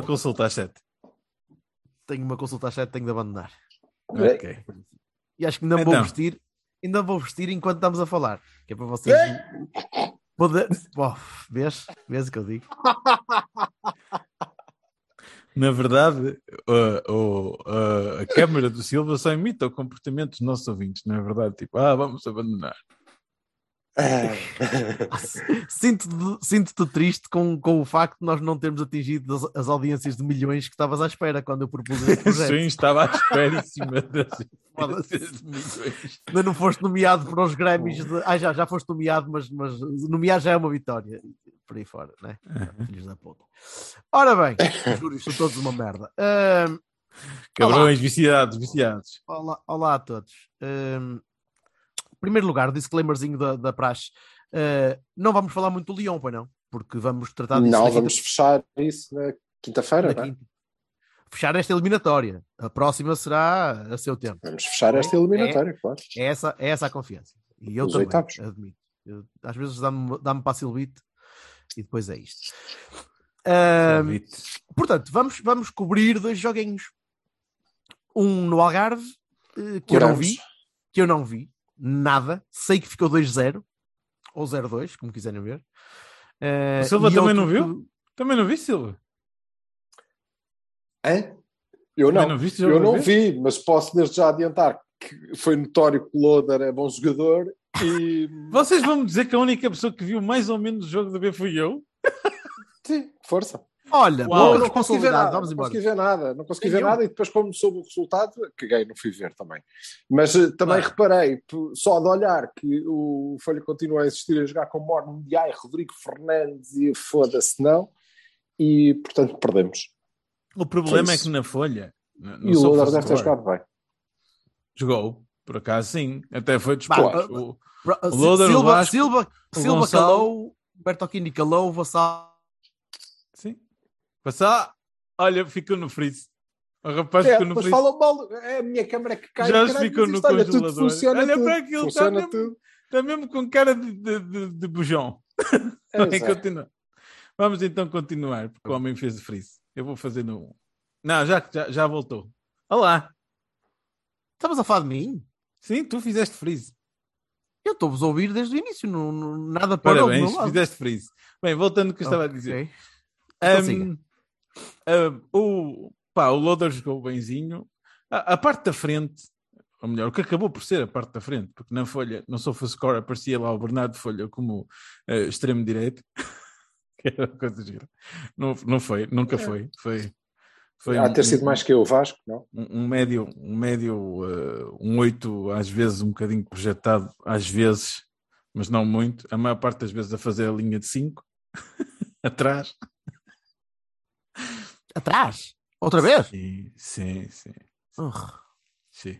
Uma consulta às 7. Tenho uma consulta às 7, tenho de abandonar. Ok. E acho que ainda vou Então. vestir, ainda vou vestir enquanto estamos a falar. Que é para vocês poder. Oh, vês? Vês o que eu digo? Na verdade, uh, uh, uh, a câmara do Silva só imita o comportamento dos nossos ouvintes, não é verdade? Tipo, ah, vamos abandonar. Sinto-te sinto triste com, com o facto de nós não termos atingido as, as audiências de milhões que estavas à espera quando eu propus este projeto. Sim, estava à espera em cima das Foda-se. das milhões. Ainda não foste nomeado para os Grammys. De... Ah, já, já foste nomeado, mas, mas nomear já é uma vitória. Por aí fora, né? Filhos da puta. Ora bem, júris são todos uma merda. Ahm, Cabrões, viciados, viciados. Olá, olá a todos. Em primeiro lugar, disclaimerzinho da, da praxe. Ah, não vamos falar muito do Lyon, pois não? Porque vamos tratar disso Não, na vamos quinta- fechar isso na quinta-feira, na não é? quinta. Fechar esta eliminatória. A próxima será a seu tempo. Vamos fechar esta eliminatória, claro. É essa, é essa a confiança. E eu Os também, oitavos. admito. Eu- às vezes dá-me dá para a Silvite e depois é isto. Portanto, vamos, vamos cobrir dois joguinhos. Um no Algarve, eh, que eu não vi, que eu não vi, nada. Sei que ficou 2-0 ou 0-2, como quiserem ver. Eh, O Silva e também outro não viu? Também não vi, Silva? Hã? Eu não. não viste eu não vi, mas posso desde já adiantar que foi notório que o Loader é bom jogador e. Vocês vão me dizer que a única pessoa que viu mais ou menos o jogo da B fui eu? Sim, força. Olha, Uau. não consegui ver nada, Vamos não embora. consegui ver nada, não consegui ver nada e depois como soube o resultado, caguei, não fui ver também. Mas eh, também Claro. reparei, só de olhar que o Folha continua a insistir a jogar com Morno Diai, Rodrigo Fernandes e foda-se não, e portanto perdemos. O problema é que na Folha. E o SofaScore, deve ter jogado bem. Jogou, por acaso sim. Até foi ah, O- O o Silva, Vasco, Silva, o Silva Gonçalo. calou, Bertocchini calou, Vassal. Passar. Olha, ficou no freeze. O rapaz É, ficou no freeze. falam mal, é a minha câmera que cai. Já ficou no olha, congelador. funciona Olha tudo, para aquilo, está mesmo, está mesmo com cara de, de, de, de bujão. É. Vamos então continuar, porque o homem fez o freeze. Eu vou fazer no. Não, já, já, já voltou. Olá. Estavas a falar de mim? Sim, tu fizeste freeze. Eu estou-vos a ouvir desde o início, não, não- nada meu Parabéns, fizeste freeze. Bem, voltando ao que eu estava a dizer. Então. Um, um, o, pá, o Loader jogou benzinho. A, a parte da frente, ou melhor, o que acabou por ser a parte da frente, porque na Folha, no SofaScore, aparecia lá o Bernardo Folha como eh, extremo direito. que era uma coisa gira. Não, não foi, nunca foi. Foi, foi Há um- de ter sido um- mais que eu, o Vasco, não? um, um médio, um médio, eh, um 8, às vezes um bocadinho projetado, às vezes, mas não muito, a maior parte das vezes a fazer a linha de 5 atrás. Atrás? Outra vez? Sim, sim, sim. Ugh. sim.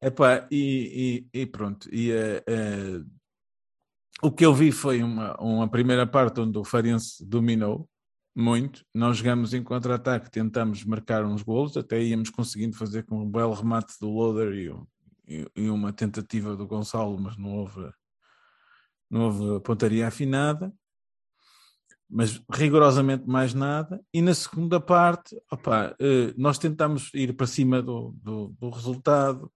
Epá, e, e, e pronto. E, eh, eh, o que eu vi foi uma, uma primeira parte onde o Farense dominou muito. Nós jogamos em contra-ataque, tentamos marcar uns golos, até íamos conseguindo fazer com um belo remate do Loader e, um- e- e uma tentativa do Gonçalo, mas não houve, não houve pontaria afinada. Mas rigorosamente mais nada. E na segunda parte, opá, eh, nós tentámos ir para cima do, do, do resultado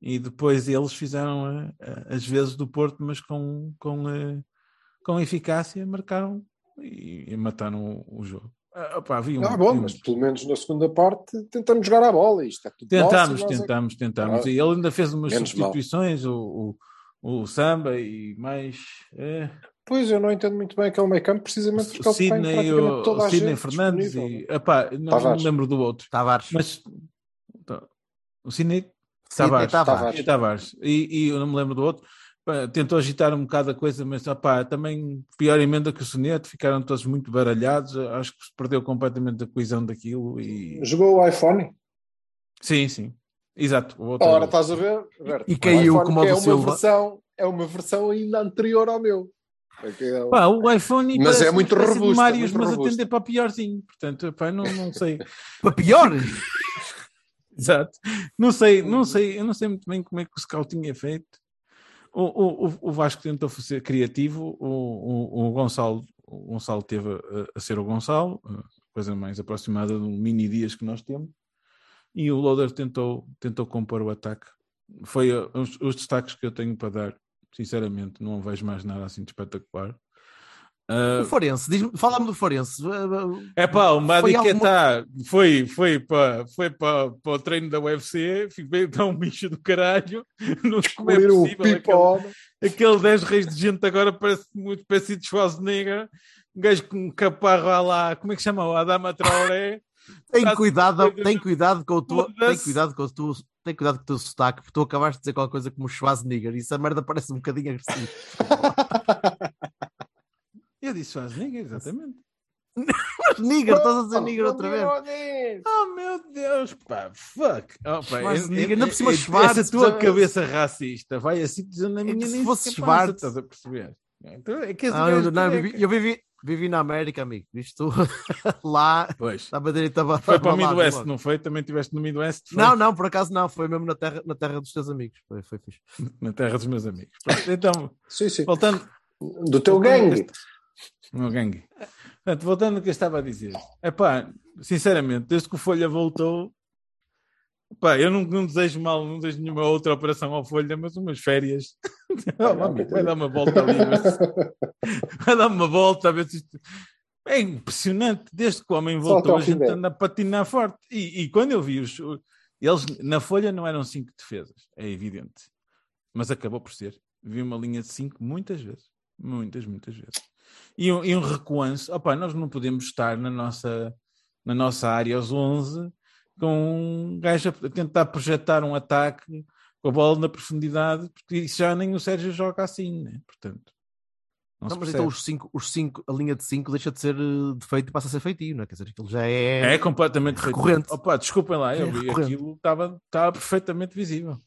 e depois eles fizeram eh, eh, as vezes do Porto, mas com, com, com eficácia, marcaram e, e mataram o, o jogo. Ah, opá, havia um- Ah, bom, um- mas pelo menos na segunda parte tentamos jogar a bola. Isto é tudo Tentámos, nosso, é que- tentámos, tentámos. Ah, e ele ainda fez umas mal. substituições, o, o, o Samba e mais. eh, Pois, eu não entendo muito bem aquele meio campo, precisamente porque o ele tem Sidney, praticamente o, toda a Sidney gente Fernandes disponível. e epá, não, não Tavares. me lembro do outro. Tavares. Mas então, o Sidney Sidney Tavares, Tavares. Sidney Tavares. E, e eu não me lembro do outro, tentou agitar um bocado a coisa, mas opá, também pior emenda que o soneto, ficaram todos muito baralhados, acho que se perdeu completamente a coesão daquilo e... Jogou o iPhone? Sim, sim, exato. o outro- Ora, estás a ver? Berto? E caiu como é uma Silva. versão É uma versão ainda anterior ao meu. É é- Pá, o iPhone Mas é muito robusto, é Marios, muito mas robusto. atender para piorzinho, portanto, pá, não, não sei. Para pior? Exato. Não sei, não sei, eu não sei muito bem como é que o scouting é feito. O, o, o- Vasco tentou ser criativo, o, o, o Gonçalo, o Gonçalo teve a, a ser o Gonçalo, a coisa mais aproximada do mini dias que nós temos, e o Loader tentou, tentou compor o ataque. Foi uh, os, os destaques que eu tenho para dar, sinceramente, não vejo mais nada assim de espetacular. Uh, O Forense, diz-me- fala-me do Forense. é pá, o Foi Madiquetá foi, foi, para, foi para, para o treino da UFC, veio dar um bicho do caralho. Não sei como é possível. Aquele, aquele 10 reis de gente agora parece uma espécie de Schwarzenegger. Um gajo com um caparro à lá, como é que chama? O Adama Traoré. Tem cuidado, tem cuidado com o teu, tem cuidado com o teu, tem cuidado com o teu sotaque, porque tu acabaste de dizer qualquer coisa como Schwarzenegger e essa merda parece um bocadinho agressivo. Eu disse Schwarzenegger, exatamente. Mas nigger, estás a dizer nigger outra vez. Oh meu Deus, pá, fuck. Oh, pá, é- é- por cima é- Schwarz, Essa tua cabeça racista vai assim dizendo na minha que se nem fosse Schwarz- estás a perceber? Então, é que Ah, eu, não, eu careca. vivi, eu vivi, vivi na América, amigo. Isto lá Pois. estava direito a Foi para o Midwest, não foi? Também estiveste no Midwest? Foi? Não, não, por acaso não, foi mesmo na terra, na terra dos teus amigos. Foi, foi fixe. Na terra dos meus amigos. Então, Sim, sim. voltando. Do teu gangue. Meu gangue. Portanto, voltando ao que eu estava a dizer. Epá, sinceramente, desde que o Folha voltou, epá, eu não, não desejo mal, não desejo nenhuma outra operação ao Folha, mas umas férias. Vai dar uma volta ali. mas- Vai dar uma volta a ver se isto. É impressionante, desde que o homem voltou, a gente dele. anda a patinar forte. E, e quando eu vi os. Eles na folha não eram cinco defesas, é evidente. Mas acabou por ser. Vi uma linha de cinco muitas vezes. Muitas, muitas vezes. E um, e um recuanço. Opá, nós não podemos estar na nossa, na nossa área aos 11 com um gajo a tentar projetar um ataque com a bola na profundidade, porque isso já nem o Sérgio joga assim, né? Portanto. Não, Não, se mas percebe. então os cinco, os cinco, a linha de 5 deixa de ser eh, defeito e passa a ser feitio, não é? Quer dizer, aquilo já é. É completamente recorrente. Opa, desculpem lá, eu É vi aquilo, estava estava perfeitamente visível.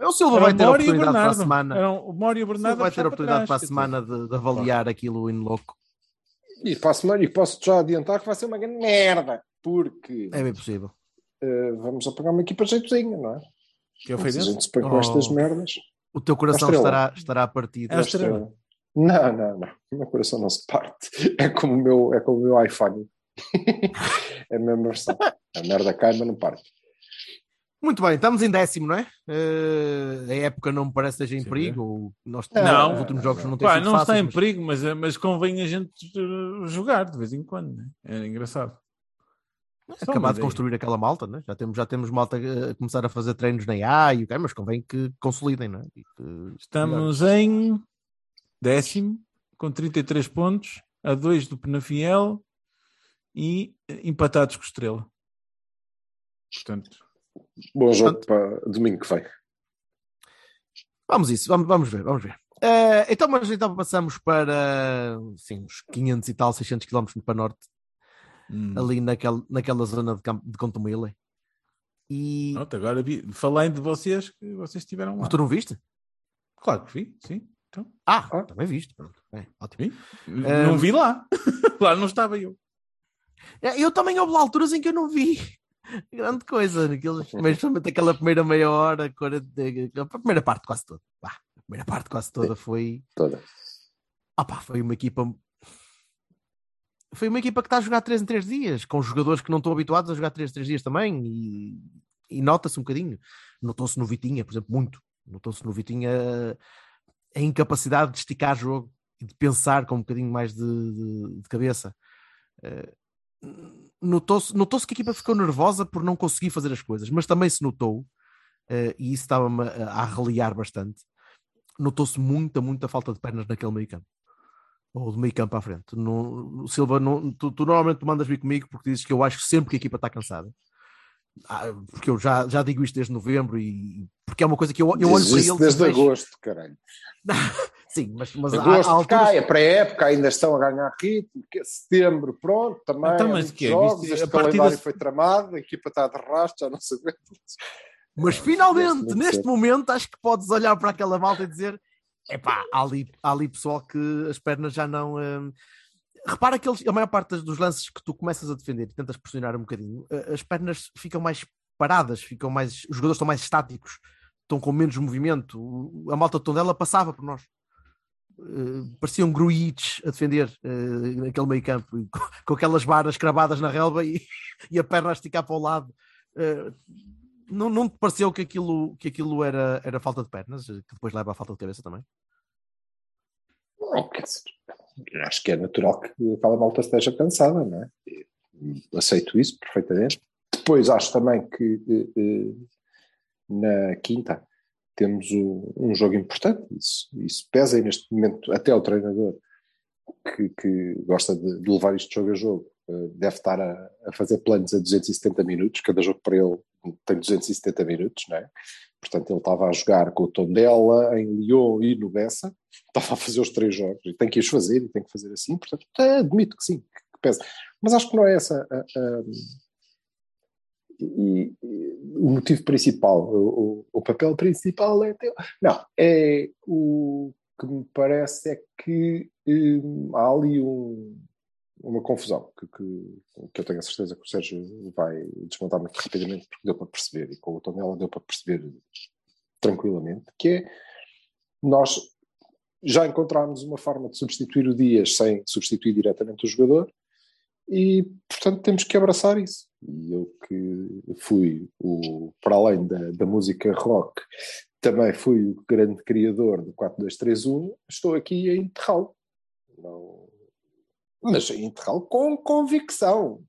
O Silva vai o ter a e oportunidade para a Bernardo. semana. O Mori e o Bernardo. vai ter a oportunidade para a semana de, de avaliar aquilo in loco. E para a semana, e posso já adiantar que vai ser uma grande merda, porque É bem possível. eh, vamos apagar uma equipa jeitozinha, não é? Que é o Se a Feirense? gente se põe com Oh. estas merdas. O teu coração estará, estará partido. É a estrela. Não, não, não. O meu coração não se parte. É como o meu, é como o meu iPhone. é a mesma versão. A merda cai, mas não parte. Muito bem, estamos em décimo, não é? Eh, a época não me parece que esteja em Sim, perigo. ou Nós, Não. os últimos jogos não têm sido não fáceis, está em mas- perigo, mas, mas convém a gente uh, jogar de vez em quando. Né? É engraçado. Só acabar de ideia. construir aquela malta, né? já, temos, já temos malta a começar a fazer treinos na IA e o que mas convém que consolidem, não é? E que- Estamos em décimo, com 33 pontos, a 2 do Penafiel e eh, empatados com o Estrela. Portanto, Bom jogo para domingo que vem. Vamos isso, vamos, vamos ver, vamos ver. Eh, então, mas então passamos para sim, uns 500 e tal, 600 km para norte, hum, ali naquela, naquela zona de, Campo- de Contumile. E pronto, agora vi, falei de vocês que vocês estiveram lá. Mas tu não viste? Claro que vi, sim. Então, Ah, Ah. também viste. Pronto. É, ótimo. vi. Não vi lá. lá não estava eu. É, Eu também houve lá alturas em que eu não vi grande coisa, naqueles, mas principalmente aquela primeira meia hora, 40, a primeira parte quase toda. A primeira parte quase toda foi. Toda. Ah pá, foi uma equipa. Foi uma equipa que está a jogar 3 em 3 dias, com jogadores que não estão habituados a jogar 3 em 3 dias também, e, e nota-se um bocadinho. Notou-se no Vitinha, por exemplo, muito. Notou-se no Vitinha a incapacidade de esticar jogo e de pensar com um bocadinho mais de, de- de cabeça. Eh, Notou-se notou que a equipa ficou nervosa por não conseguir fazer as coisas, mas também se notou, eh, e isso estava-me a, a reliar bastante, notou-se muita, muita falta de pernas naquele meio campo. Ou de meio campo à frente. Não- Silva, não- tu, tu normalmente mandas vir comigo porque dizes que eu acho sempre que a equipa está cansada. ah, porque eu já, já digo isto desde novembro e porque é uma coisa que eu, eu olho Diz para ele desde vejo- agosto, caralho. Sim, mas, mas há, Agosto há alturas- cai, é pré-época, ainda estão a ganhar ritmo. que- Setembro, pronto, também. Então, há mas que é? jogos, este a calendário foi tramado, a equipa está de rastro, já não se aguenta. Mas finalmente, Neste momento, acho que podes olhar para aquela malta e dizer: epá, há ali, há ali pessoal que as pernas já não. hum, Repara que eles, a maior parte dos lances que tu começas a defender e tentas pressionar um bocadinho, eh, as pernas ficam mais paradas, ficam mais, os jogadores estão mais estáticos, estão com menos movimento. A malta de Tondela passava por nós. Eh, pareciam gruites a defender eh, naquele meio campo, com, aquelas varas cravadas na relva e, e a perna a esticar para o lado. Eh, não, não te pareceu que aquilo, que aquilo era, era falta de pernas, que depois leva à falta de cabeça também? Não, dizer, acho que é natural que aquela malta esteja cansada, não é? Aceito isso perfeitamente. Depois acho também que eh, eh, na quinta temos um, um jogo importante, isso, isso pesa e neste momento até o treinador que, que gosta de, de levar isto jogo a jogo eh, deve estar a, a fazer planos a 270 minutos, cada jogo para ele tem 270 minutos, não é? Portanto, ele estava a jogar com o Tondela, em Lyon e no Bessa, estava a fazer os três jogos, e tem que os fazer, e tem que fazer assim, portanto, admito que sim, que pesa. Mas acho que não é essa a- a- e- e o motivo principal, o, o- o papel principal é teu. Não, é o que me parece é que hum, há ali um- uma confusão que, que, que eu tenho a certeza que o Sérgio vai desmontar muito rapidamente porque deu para perceber, e com o Tonela deu para perceber tranquilamente, que é nós já encontramos uma forma de substituir o Dias sem substituir diretamente o jogador e, portanto, temos que abraçar isso. E eu que fui, o, para além da, da música rock, também fui o grande criador do 4231, estou aqui a enterrá-lo. Não- Mas enterrá-lo com convicção,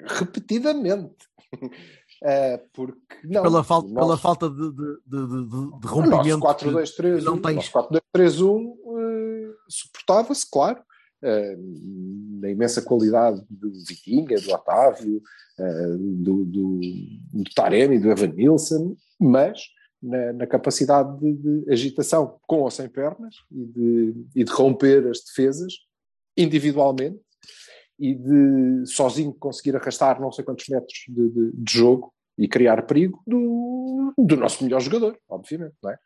repetidamente. Eh, porque não, pela, falta, o pela falta de, de, de, de- de o nosso rompimento. 4-2-3-1, não tens. o nosso 4-2-3-1 eh, suportava-se, claro, eh, na imensa qualidade do Vitinha, do Otávio, eh, do, do, do Taremi, do Evan Nilsson, mas na, na capacidade de, de agitação com ou sem pernas e de, e de romper as defesas individualmente e de sozinho conseguir arrastar não sei quantos metros de, de- de jogo e criar perigo do, do nosso melhor jogador, obviamente, não é?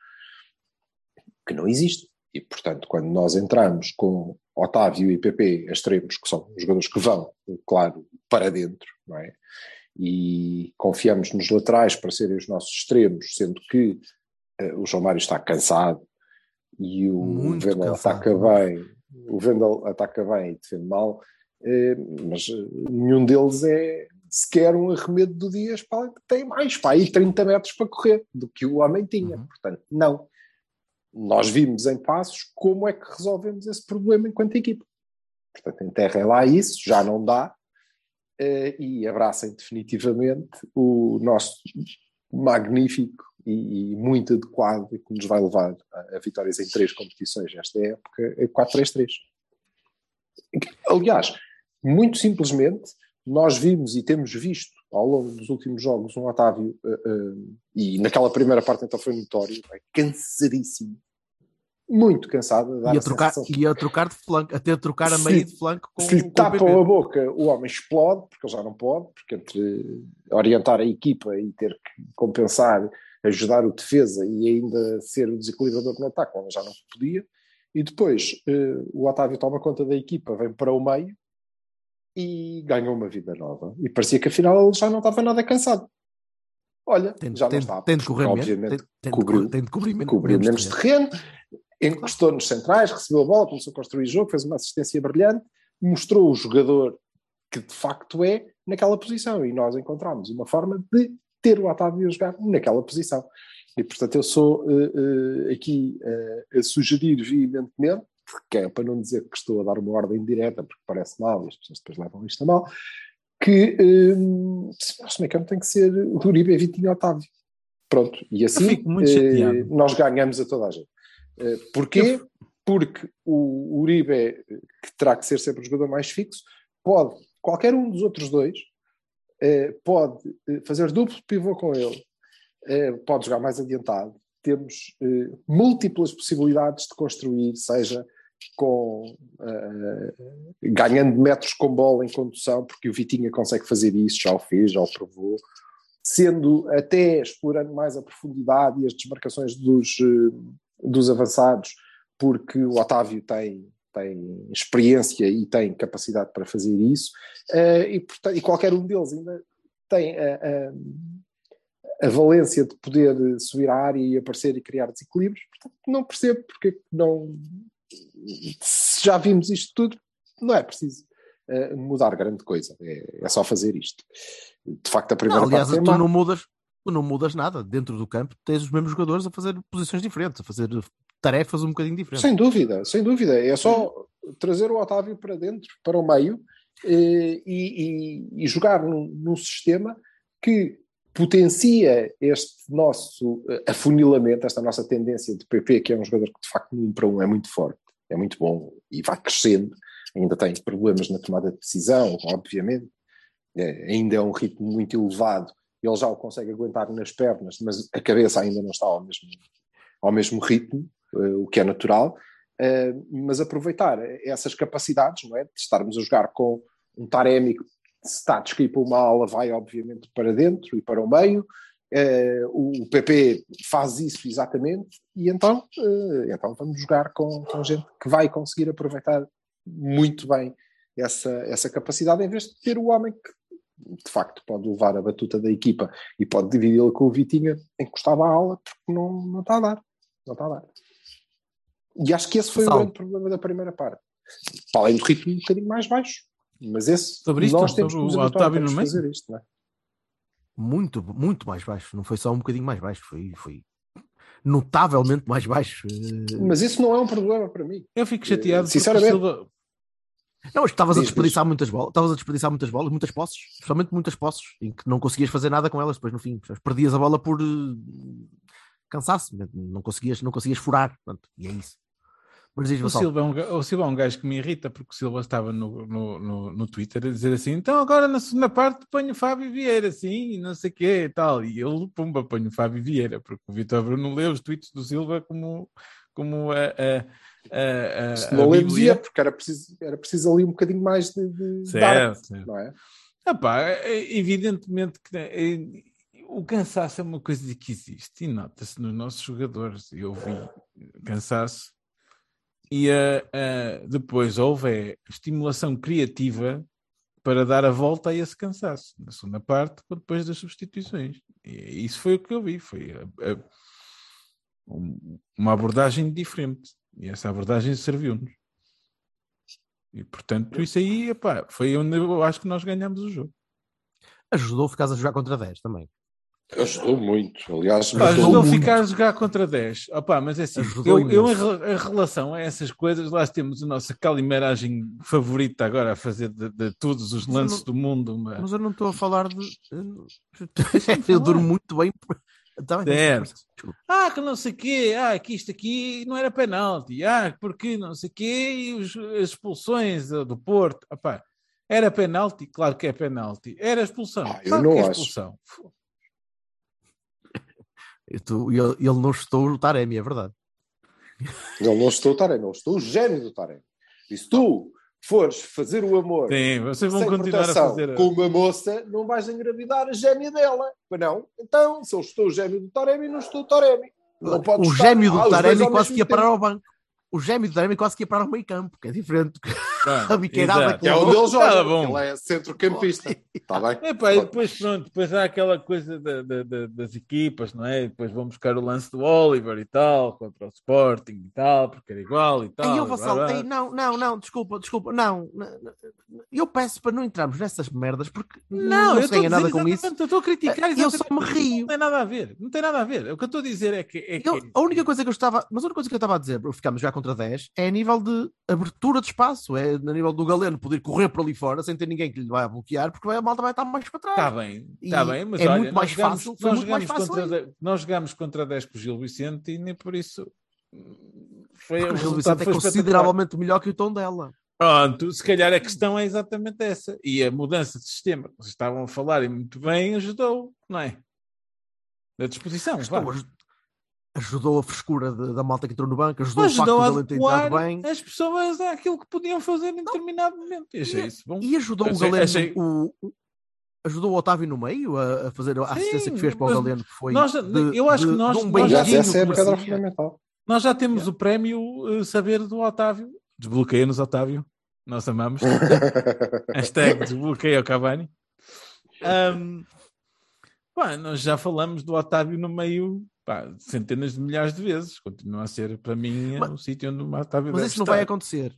Que não existe. E, portanto, quando nós entramos com Otávio e PP extremos, que são jogadores que vão, claro, para dentro, não é? E confiamos nos laterais para serem os nossos extremos, sendo que eh, o João Mário está cansado e o cansado. ataca bem, o Vendel ataca bem e defende mal, eh, mas eh, nenhum deles é sequer um arremedo do Dias para que tem mais, para aí 30 metros para correr do que o homem tinha. Uhum. Portanto, não. Nós vimos em passos como é que resolvemos esse problema enquanto equipa. Portanto, enterrem lá isso, já não dá, eh, e abracem definitivamente o nosso magnífico e, e muito adequado e que nos vai levar a, a vitórias em três competições nesta época, é 4-3-3. Aliás, muito simplesmente, nós vimos e temos visto ao longo dos últimos jogos um Otávio, eh, eh, e naquela primeira parte então foi notório, é cansadíssimo, muito cansado. a dar Ia a trocar, que ia trocar de flanco, até trocar a meio de flanco com, se lhe tapam a boca, o homem explode, porque ele já não pode, porque entre orientar a equipa e ter que compensar, ajudar o defesa e ainda ser o desequilibrador no ataque, ele já não podia. E depois eh, o Otávio toma conta da equipa, vem para o meio e ganha uma vida nova. E parecia que afinal ele já não estava nada cansado. Olha, Tem, já não tem, está. tem de menos. obviamente, Tem, cobriu- de, cor- tem de cobrir, men- cobriu menos terreno. terreno, encostou nos centrais, recebeu a bola, começou a construir jogo, fez uma assistência brilhante, mostrou o jogador que de facto é naquela posição e nós encontramos uma forma de ter o Otávio a jogar naquela posição. E portanto eu sou eh, eh, aqui eh, a sugerir veementemente, que é para não dizer que estou a dar uma ordem direta, porque parece mal e as pessoas depois levam isto a mal, que eh, o nosso meio campo tem que ser Uribe, Vitinho e Otávio. Pronto, e assim nós ganhamos a toda a gente. Porquê? Porque o Uribe, que terá que ser sempre o jogador mais fixo, pode, qualquer um dos outros dois, pode eh, fazer duplo pivô com ele, eh, pode jogar mais adiantado. Temos eh, múltiplas possibilidades de construir, seja com eh, ganhando metros com bola em condução, porque o Vitinha consegue fazer isso, já o fez, já o provou, sendo até explorando mais a profundidade e as desmarcações dos, eh, dos avançados, porque o Otávio tem, tem experiência e tem capacidade para fazer isso, eh, e, portanto, e qualquer um deles ainda tem a, a, a valência de poder subir à área e aparecer e criar desequilíbrios, portanto não percebo porque é não se já vimos isto tudo, não é preciso uh, mudar grande coisa, é, é, só fazer isto. De facto, a primeira Não, aliás, parte é tu má. não mudas, tu não mudas nada. Dentro do campo tens os mesmos jogadores a fazer posições diferentes, a fazer tarefas um bocadinho diferentes. Sem dúvida, sem dúvida. É só trazer o Otávio para dentro, para o meio, eh, e, e- e jogar num, num sistema que potencia este nosso eh, afunilamento, esta nossa tendência de PP, que é um jogador que de facto no um para um é muito forte, é muito bom e vai crescendo, ainda tem problemas na tomada de decisão, obviamente, É, ainda é um ritmo muito elevado, ele já o consegue aguentar nas pernas, mas a cabeça ainda não está ao mesmo, ao mesmo ritmo, o que é natural, eh, mas aproveitar essas capacidades, não é? De estarmos a jogar com um Taremi que se está a descair para uma ala, vai obviamente para dentro e para o meio. Eh, o PP faz isso exatamente, e então, eh, então vamos jogar com, com gente que vai conseguir aproveitar muito bem essa, essa capacidade, em vez de ter o homem que de facto pode levar a batuta da equipa e pode dividi-la com o Vitinha encostado à aula, porque não, não está a dar. Não está a dar. E acho que esse foi Sal. o grande problema da primeira parte. Para além do ritmo um bocadinho mais baixo. Mas esse, Sobre isto, nós temos que nos o habituar, temos que fazer isto, não é? Muito, muito mais baixo. Não foi só um bocadinho mais baixo, foi, foi notavelmente mais baixo. Mas isso não é um problema para mim. Eu fico chateado Sinceramente. Silva, Não, estavas a desperdiçar muitas bolas, estavas a desperdiçar muitas bolas, muitas posses, especialmente muitas posses, em que não conseguias fazer nada com elas depois no fim. Perdias a bola por eh, cansaço, não conseguias, não conseguias furar. Pronto, e é isso. Mas diz, O Silva, é um, o Silva é um gajo que me irrita porque o Silva estava no, no, no, no Twitter a dizer assim: então agora na segunda parte ponho o Fábio Vieira, assim, e não sei o quê e tal. E ele, pumba, ponho o Fábio Vieira, porque o Vitor Bruno lê os tweets do Silva como, como a. a, a, a, Se não dizia, porque era preciso, era preciso ali um bocadinho mais de, de, Certo, arte, certo. não é? Epá, é- evidentemente que é, o cansaço é uma coisa que existe e nota-se nos nossos jogadores. Eu vi cansaço e ah, ah, depois houve é, estimulação criativa para dar a volta a esse cansaço na segunda parte, depois das substituições. E isso foi o que eu vi, foi ah, um- uma abordagem diferente e essa abordagem serviu-nos. E portanto, isso aí epá, foi onde eu acho que nós ganhamos o jogo. ajudou ficares a jogar contra 10 também. Ajudou muito. Aliás, Pá, ajudou muito. ficar a jogar contra 10. Opa, mas é assim, Ajudou eu, eu em, em relação a essas coisas, lá temos a nossa calimeragem favorita agora a fazer de, de todos os lances não- do mundo. mas- Mas eu não estou a falar de. eu- durmo muito bem. Tá bem. Ah, que não sei o quê, ah, que isto aqui não era penalti, ah, porque não sei o quê, e os- as expulsões do Porto, Opá, era penalti, claro que é penalti, era expulsão, Ah, eu claro não que é acho. expulsão. Eu tô- Ele ele não estou o Taremi, é verdade. Ele não estou o Taremi, ele estou o gênio do Taremi. E se tu fores fazer o amor Sim, vocês vão sem continuar a fazer. a- com uma moça, não vais engravidar a gêmea dela. Mas não. Então, se eu estou o gêmeo do Taremi, não estou o Taremi. Não o gêmeo do Ah, Taremi quase que ia parar ao banco. O gêmeo do Taremi quase que ia parar ao meio campo, que é diferente. Pronto, A biqueirada exato. que Que é onde ele joga. Bom. Ele é centrocampista. Está bem? Epá, e depois pronto, depois há aquela coisa da- da- da- das equipas, não é? E depois vão buscar o lance do Oliver e tal, contra o Sporting e tal, porque era igual e tal. Aí eu e blá, vassal, ei, não, não, não, desculpa, desculpa, não. Eu peço para não entrarmos nessas merdas porque Não, não, eu se a ganha nada com isso. Eu estou a criticar Eu exatamente só me rio. Não tem nada a ver, não tem nada a ver. O que eu estou a dizer é que. É que Eu- a única coisa que eu estava, mas a única coisa que eu estava a dizer, para ficamos já contra 10, é a nível de abertura de espaço, é a nível do Galeno poder correr por ali fora sem ter ninguém que lhe vai bloquear, porque a malta vai estar mais para trás. Está bem, está bem, mas é olha, muito mais jogamos- fácil, nós muito mais jogamos fácil contra, de- nós jogamos contra 10 com o Gil Vicente e nem por isso. Foi, Porque o Gil Vicente é consideravelmente melhor que o tom dela. Pronto, se calhar a questão é exatamente essa. E a mudança de sistema, que vocês estavam a falar e muito bem, ajudou, não é? Da disposição, aj- ajudou a frescura de- da malta que entrou no banco, ajudou, Ajudou o a facto de ele ter bem as pessoas àquilo que podiam fazer em determinado momento. E achei isso bom. e ajudou o Achei- Galeno, achei- o, o- ajudou o Otávio no meio a, a fazer a assistência que fez para o Galeno, que foi nós- de- eu acho que de- nós- de um nós já Aliás, beijinho essa é que. Nós já temos o prémio eh, saber do Otávio. Desbloqueia-nos, Otávio. Nós amamos. Hashtag desbloqueia o Cavani. Ahm, pá, nós já falamos do Otávio no meio pá, centenas de milhares de vezes. Continua a ser, para mim, Mas- o sítio onde o Otávio Mas deve isso não vai acontecer.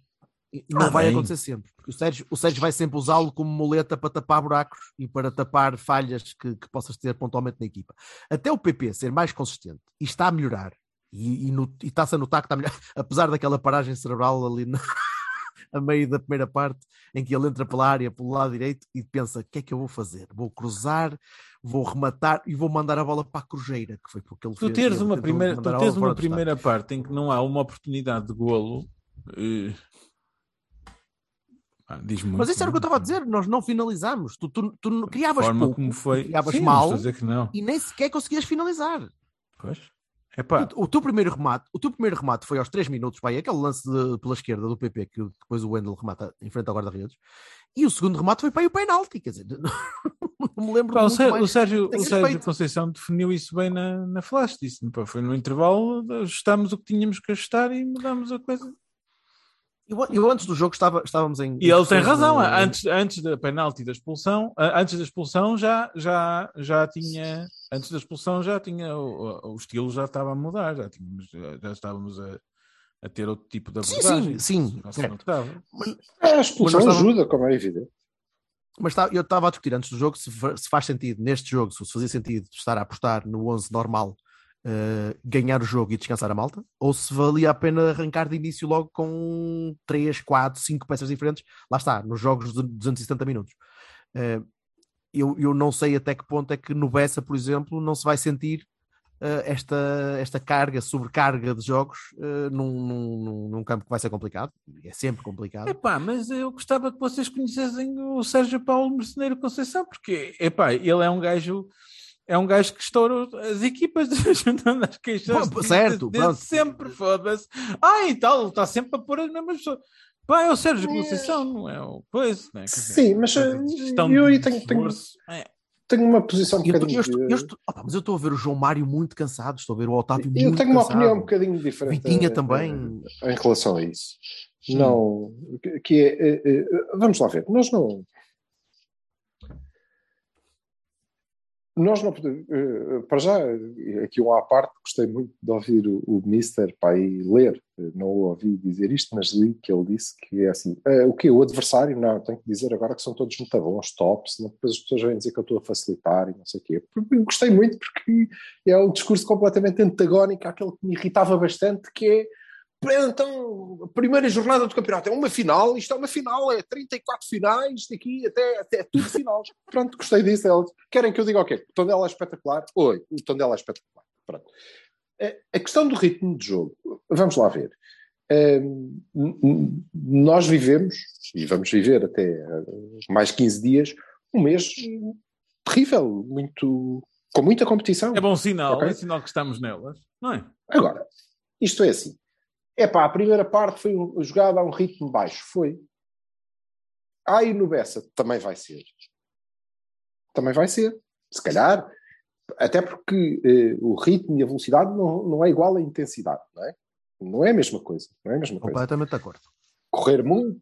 E Não Ah, vai bem. acontecer sempre. Porque o Sérgio, o Sérgio vai sempre usá-lo como muleta para tapar buracos e para tapar falhas que, que possas ter pontualmente na equipa. Até o PP ser mais consistente e está a melhorar, e, e está-se a notar que está a melhorar, apesar daquela paragem cerebral ali na- a meio da primeira parte, em que ele entra pela área, pelo lado direito, e pensa: o que é que eu vou fazer? Vou cruzar, vou rematar e vou mandar a bola para a crujeira, que foi porque ele Tu fez. teres ele uma primeira, tu teres bola uma primeira parte em que não há uma oportunidade de golo. eh, ah, diz muito, Mas isso era o que eu estava a dizer, nós não finalizámos. Tu, tu, tu criavas forma pouco, como foi. criavas Sim, mal e nem sequer conseguias finalizar. Pois. Epá, O, o teu primeiro remate, o teu primeiro remate foi aos 3 minutos, pai, aquele lance de- pela esquerda do PP que depois o Wendel remata em frente ao guarda-redes. E o segundo remate foi para aí o penalti, quer dizer, não me lembro Pá, o, o Sérgio, o Sérgio respeito. Conceição definiu isso bem na, na flash. Disse foi no intervalo, ajustámos o que tínhamos que ajustar e mudámos a coisa. Eu, eu antes do jogo estava, estávamos em. E ele tem razão. no- Antes, antes da penalti da expulsão, antes da expulsão já, já, já tinha. Antes da expulsão já tinha. O, o estilo já estava a mudar, já, tínhamos, já, estávamos a, a ter outro tipo de Sim, abordagem. sim, sim, certo. notava. A expulsão estávamos- ajuda, como é evidente. Mas tá- eu estava a discutir antes do jogo se, se faz sentido neste jogo, se fazia sentido estar a apostar no 11 normal, eh, ganhar o jogo e descansar a malta, ou se valia a pena arrancar de início logo com 3, 4, 5 peças diferentes, lá está, nos jogos de 270 minutos. Eh, eu, eu não sei até que ponto é que no Bessa, por exemplo, não se vai sentir eh, esta, esta carga, sobrecarga de jogos eh, num, num- num- campo que vai ser complicado, é sempre complicado. Epá, mas eu gostava que vocês conhecessem o Sérgio Paulo Mercenário Conceição, porque epá, ele é um gajo. É um gajo que estoura as equipas juntando as queixas. Certo, pronto. sempre, foda-se. Ah, e tal, ele está sempre a pôr as mesmas pessoas. Pá, é o Sérgio Conceição, não é o coisa, né? Sim, mas eh, eu aí tenho, tenho. É. tenho uma posição um Eu, bocadinho. eu estou- eu estou- opa, mas eu estou a ver o João Mário muito cansado, estou a ver o Otávio muito Eu tenho uma cansado. opinião um bocadinho diferente. Vitinha eh, também. eh, Em relação a isso. Não. que- é. Vamos lá ver. Nós não. Nós não podemos. eh, Para já, eh, aqui um à parte, gostei muito de ouvir o, o Mister para aí ler. Eh, Não ouvi dizer isto, mas li que ele disse que é assim: o que O adversário? Não, tenho que dizer agora que são todos muito bons, tops. Depois as pessoas vêm dizer que eu estou a facilitar e não sei o quê. Eu Gostei muito porque é um discurso completamente antagónico àquele que me irritava bastante, que é então, a primeira jornada do campeonato é uma final, isto é uma final, é 34 finais, daqui até, até tudo final. Pronto, gostei disso. Eles querem que eu diga o quê? O Tondela é espetacular? Oi, o Tondela é espetacular. Pronto. A- A questão do ritmo de jogo, vamos lá ver. N- nós vivemos, e vamos viver até eh, mais 15 dias, um mês terrível, muito, com muita competição. É bom sinal, Ok. é sinal que estamos nelas, não é? Agora, isto é assim. É pá, a primeira parte foi um- jogada a um ritmo baixo. Foi. Aí no Bessa também vai ser. Também vai ser. Se calhar. Até porque eh, o ritmo e a velocidade não, não é igual à intensidade, não é? Não é a mesma coisa. Não é a mesma coisa. Completamente de acordo. Correr muito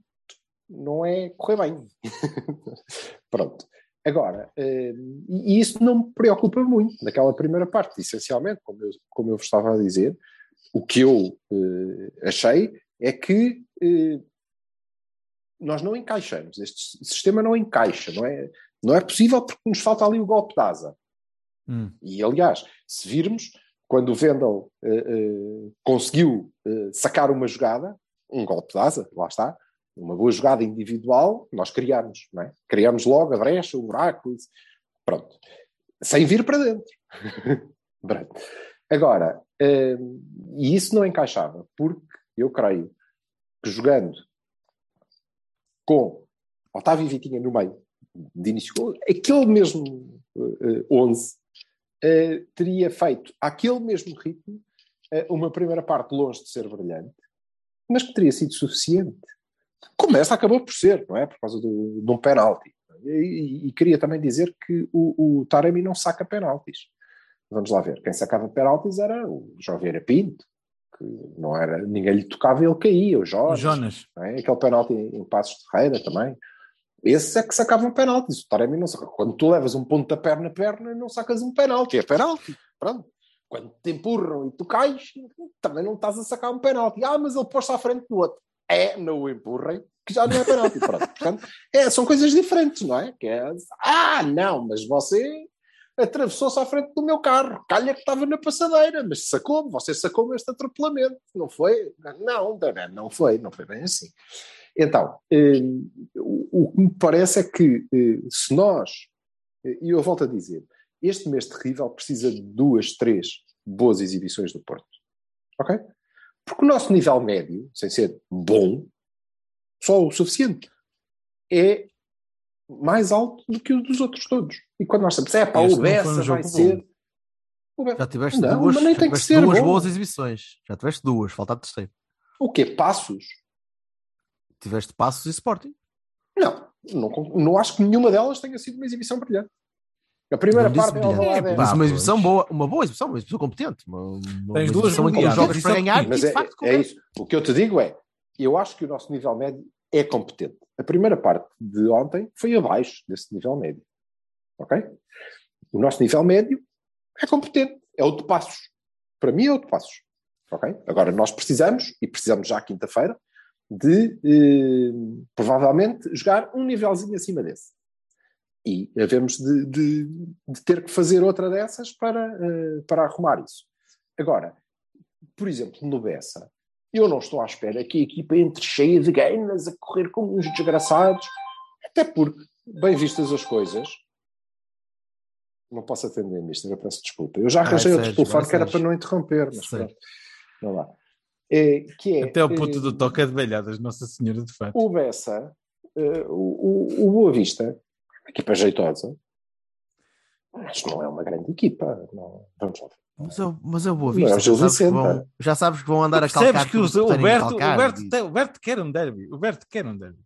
não é correr bem. Pronto. Agora, eh, e e isso não me preocupa muito naquela primeira parte, essencialmente, como eu, como eu vos estava a dizer, o que eu eh, achei é que eh, nós não encaixamos, este sistema não encaixa, não é, não é possível porque nos falta ali o golpe de asa. Hum. E aliás, se virmos, quando o Vendel eh, eh, conseguiu sacar uma jogada, um golpe de asa, lá está, uma boa jogada individual, nós criamos, não é? Criamos logo a brecha, o buraco, pronto. Sem vir para dentro. Agora, e isso não encaixava, porque eu creio que jogando com Otávio e Vitinha no meio de início, aquele mesmo uh, 11 uh, teria feito aquele mesmo ritmo uh, uma primeira parte longe de ser brilhante, mas que teria sido suficiente. Começa, acabou por ser, não é? Por causa do, de um penalti. E, e, e, queria também dizer que o, o Taremi não saca penaltis. Vamos lá ver. Quem sacava penaltis era o Joveira Pinto, que não era, ninguém lhe tocava e ele caía, o Jorge. O Jonas. É? Aquele penalti em, em Passos de Ferreira também. Esses é que sacavam penaltis. O Taremi não saca. Quando tu levas um ponto da perna a perna, não sacas um penalti. É penalti. Pronto. Quando te empurram e tu cais, também não estás a sacar um penalti. Ah, mas ele pôs-se à frente do outro. É, não o empurrem, que já não é penalti. Pronto. Portanto, é, são coisas diferentes, não é? Que é? Ah, não, mas você atravessou-se à frente do meu carro. Calha que estava na passadeira, mas sacou-me. Você sacou-me este atropelamento. Não foi? Não, não foi. Não foi bem assim. Então, eh, o que me parece é que eh, se nós, eh, e eu volto a dizer, este mês terrível precisa de duas, três boas exibições do Porto. Ok? Porque o nosso nível médio, sem ser bom, só o suficiente, é mais alto do que o dos outros todos. E quando nós estamos, é pá, o Bessa vai ser. Já tiveste não, duas, já tiveste duas boas exibições. Já tiveste duas, falta a terceira. O quê? Passos? Tiveste Passos e Sporting. Não, não, não acho que nenhuma delas tenha sido uma exibição brilhante. A primeira parte é, é, mas uma exibição boa, uma boa exibição, uma exibição competente. Uma, uma Tens duas exibição em que jogas para ganhar. Mas é, é, isso. O que eu te digo é, eu acho que o nosso nível médio é competente. A primeira parte de ontem foi abaixo desse nível médio. Ok? O nosso nível médio é competente. É o de passos. Para mim é o de passos. Ok? Agora, nós precisamos, e precisamos já quinta-feira, de eh, provavelmente jogar um nívelzinho acima desse. E havemos de, de, de ter que fazer outra dessas para, uh, para arrumar isso. Agora, por exemplo, no Bessa, eu não estou à espera que a equipa entre cheia de ganas a correr como uns desgraçados, até porque, bem vistas as coisas, não posso atender, mister, eu peço desculpa. Eu já arranjei outro telefone que era para não interromper, mas pronto. Não lá. É, é, Até o puto é, do toque é de velhadas, Nossa Senhora de Fato. O Bessa, uh, o, o, o Boa Vista, equipa jeitosa, mas não é uma grande equipa. Não, vamos lá ver. Mas é, mas é Boa Vista. já, sabes vão, já, sabes que vão andar a calcar. que o, o, Berto, o, Berto, o Berto quer um derby. O Berto quer um derby.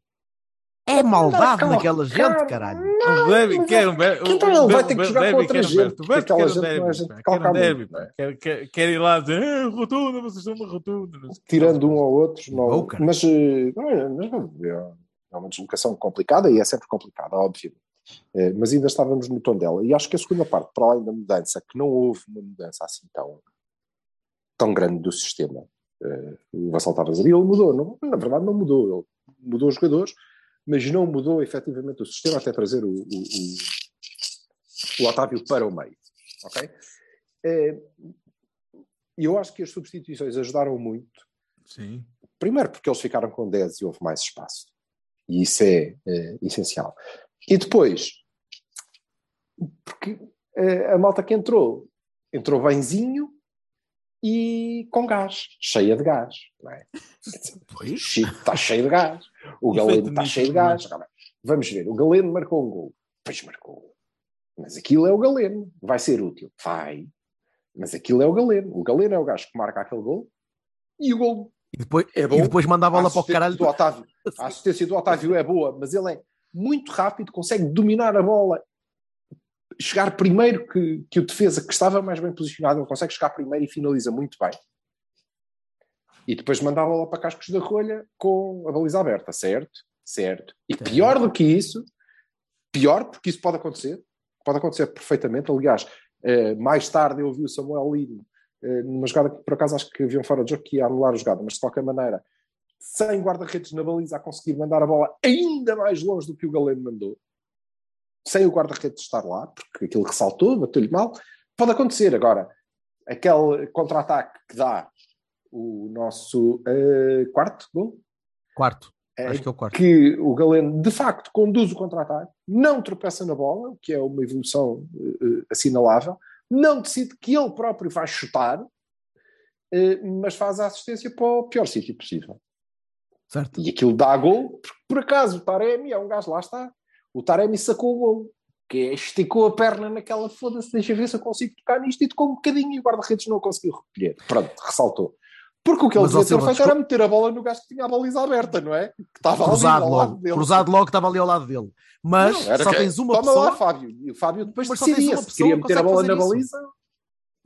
É maldade naquela gente, caralho. o derby quer um derby. Então ele vai ter que jogar com outra gente. O Berto quer um derby. Quer um derby. Quer, quer ir lá dizer, eh, rotunda, vocês são uma rotunda. Tirando um ou outro, não. Mas, eh, mas é uma deslocação complicada e é sempre complicada, obviamente. É, mas ainda estávamos no tom dela. E acho que a segunda parte, para além da mudança, que não houve uma mudança assim tão, tão grande do sistema, é, o Vassal estava a dizer, ele mudou. Não, na verdade, não mudou. Ele mudou os jogadores, mas não mudou efetivamente o sistema até trazer o, o, o, o Otávio para o meio. Ok? É, e eu acho que as substituições ajudaram muito. Sim. Primeiro porque eles ficaram com 10 e houve mais espaço. E isso é, é essencial. E depois, porque a, a malta que entrou, entrou benzinho e com gás, cheia de gás. Não é? Está cheio de gás. O Galeno está cheio de gás. Vamos ver, o Galeno marcou um gol. Pois marcou. Mas aquilo é o Galeno. Vai ser útil? Vai. Mas aquilo é o Galeno. O Galeno é o gajo que marca aquele gol e o gol e depois, é bom. E depois manda a bola a para o caralho. Do Otávio. A assistência do Otávio é boa, mas ele é muito rápido, consegue dominar a bola, chegar primeiro que, que o defesa que estava mais bem posicionado, ele consegue chegar primeiro e finaliza muito bem. E depois manda a bola para cascos da rolha com a baliza aberta, certo? Certo. E pior do que isso, pior, porque isso pode acontecer, pode acontecer perfeitamente. Aliás, eh, mais tarde eu ouvi o Samuel Lino eh, numa jogada que por acaso acho que havia um fora de jogo que ia anular a jogada, mas de qualquer maneira sem guarda-redes na baliza a conseguir mandar a bola ainda mais longe do que o Galeno mandou, sem o guarda-redes estar lá, porque aquilo ressaltou, bateu-lhe mal, pode acontecer. Agora, aquele contra-ataque que dá o nosso uh, quarto gol? Quarto. É, Acho que é o quarto. Que o Galeno, de facto, conduz o contra-ataque, não tropeça na bola, o que é uma evolução uh, assinalável, não decide que ele próprio vai chutar, uh, mas faz a assistência para o pior sítio possível Certo. E aquilo dá gol, porque por acaso o Taremi é um gajo, lá está. O Taremi sacou o gol, que é, esticou a perna naquela foda-se, deixa ver se eu consigo tocar nisto e tocou um bocadinho e o guarda-redes não conseguiu recolher. Pronto, ressaltou. Porque o que ele devia ter feito era meter a bola no gajo que tinha a baliza aberta, não é? Que estava ali Cruzado ao lado logo. dele. Cruzado logo que estava ali ao lado dele. Mas Não, só que- tens uma Toma pessoa. lá, Fábio. E o Fábio depois decidia se queria que meter a bola na isso. baliza.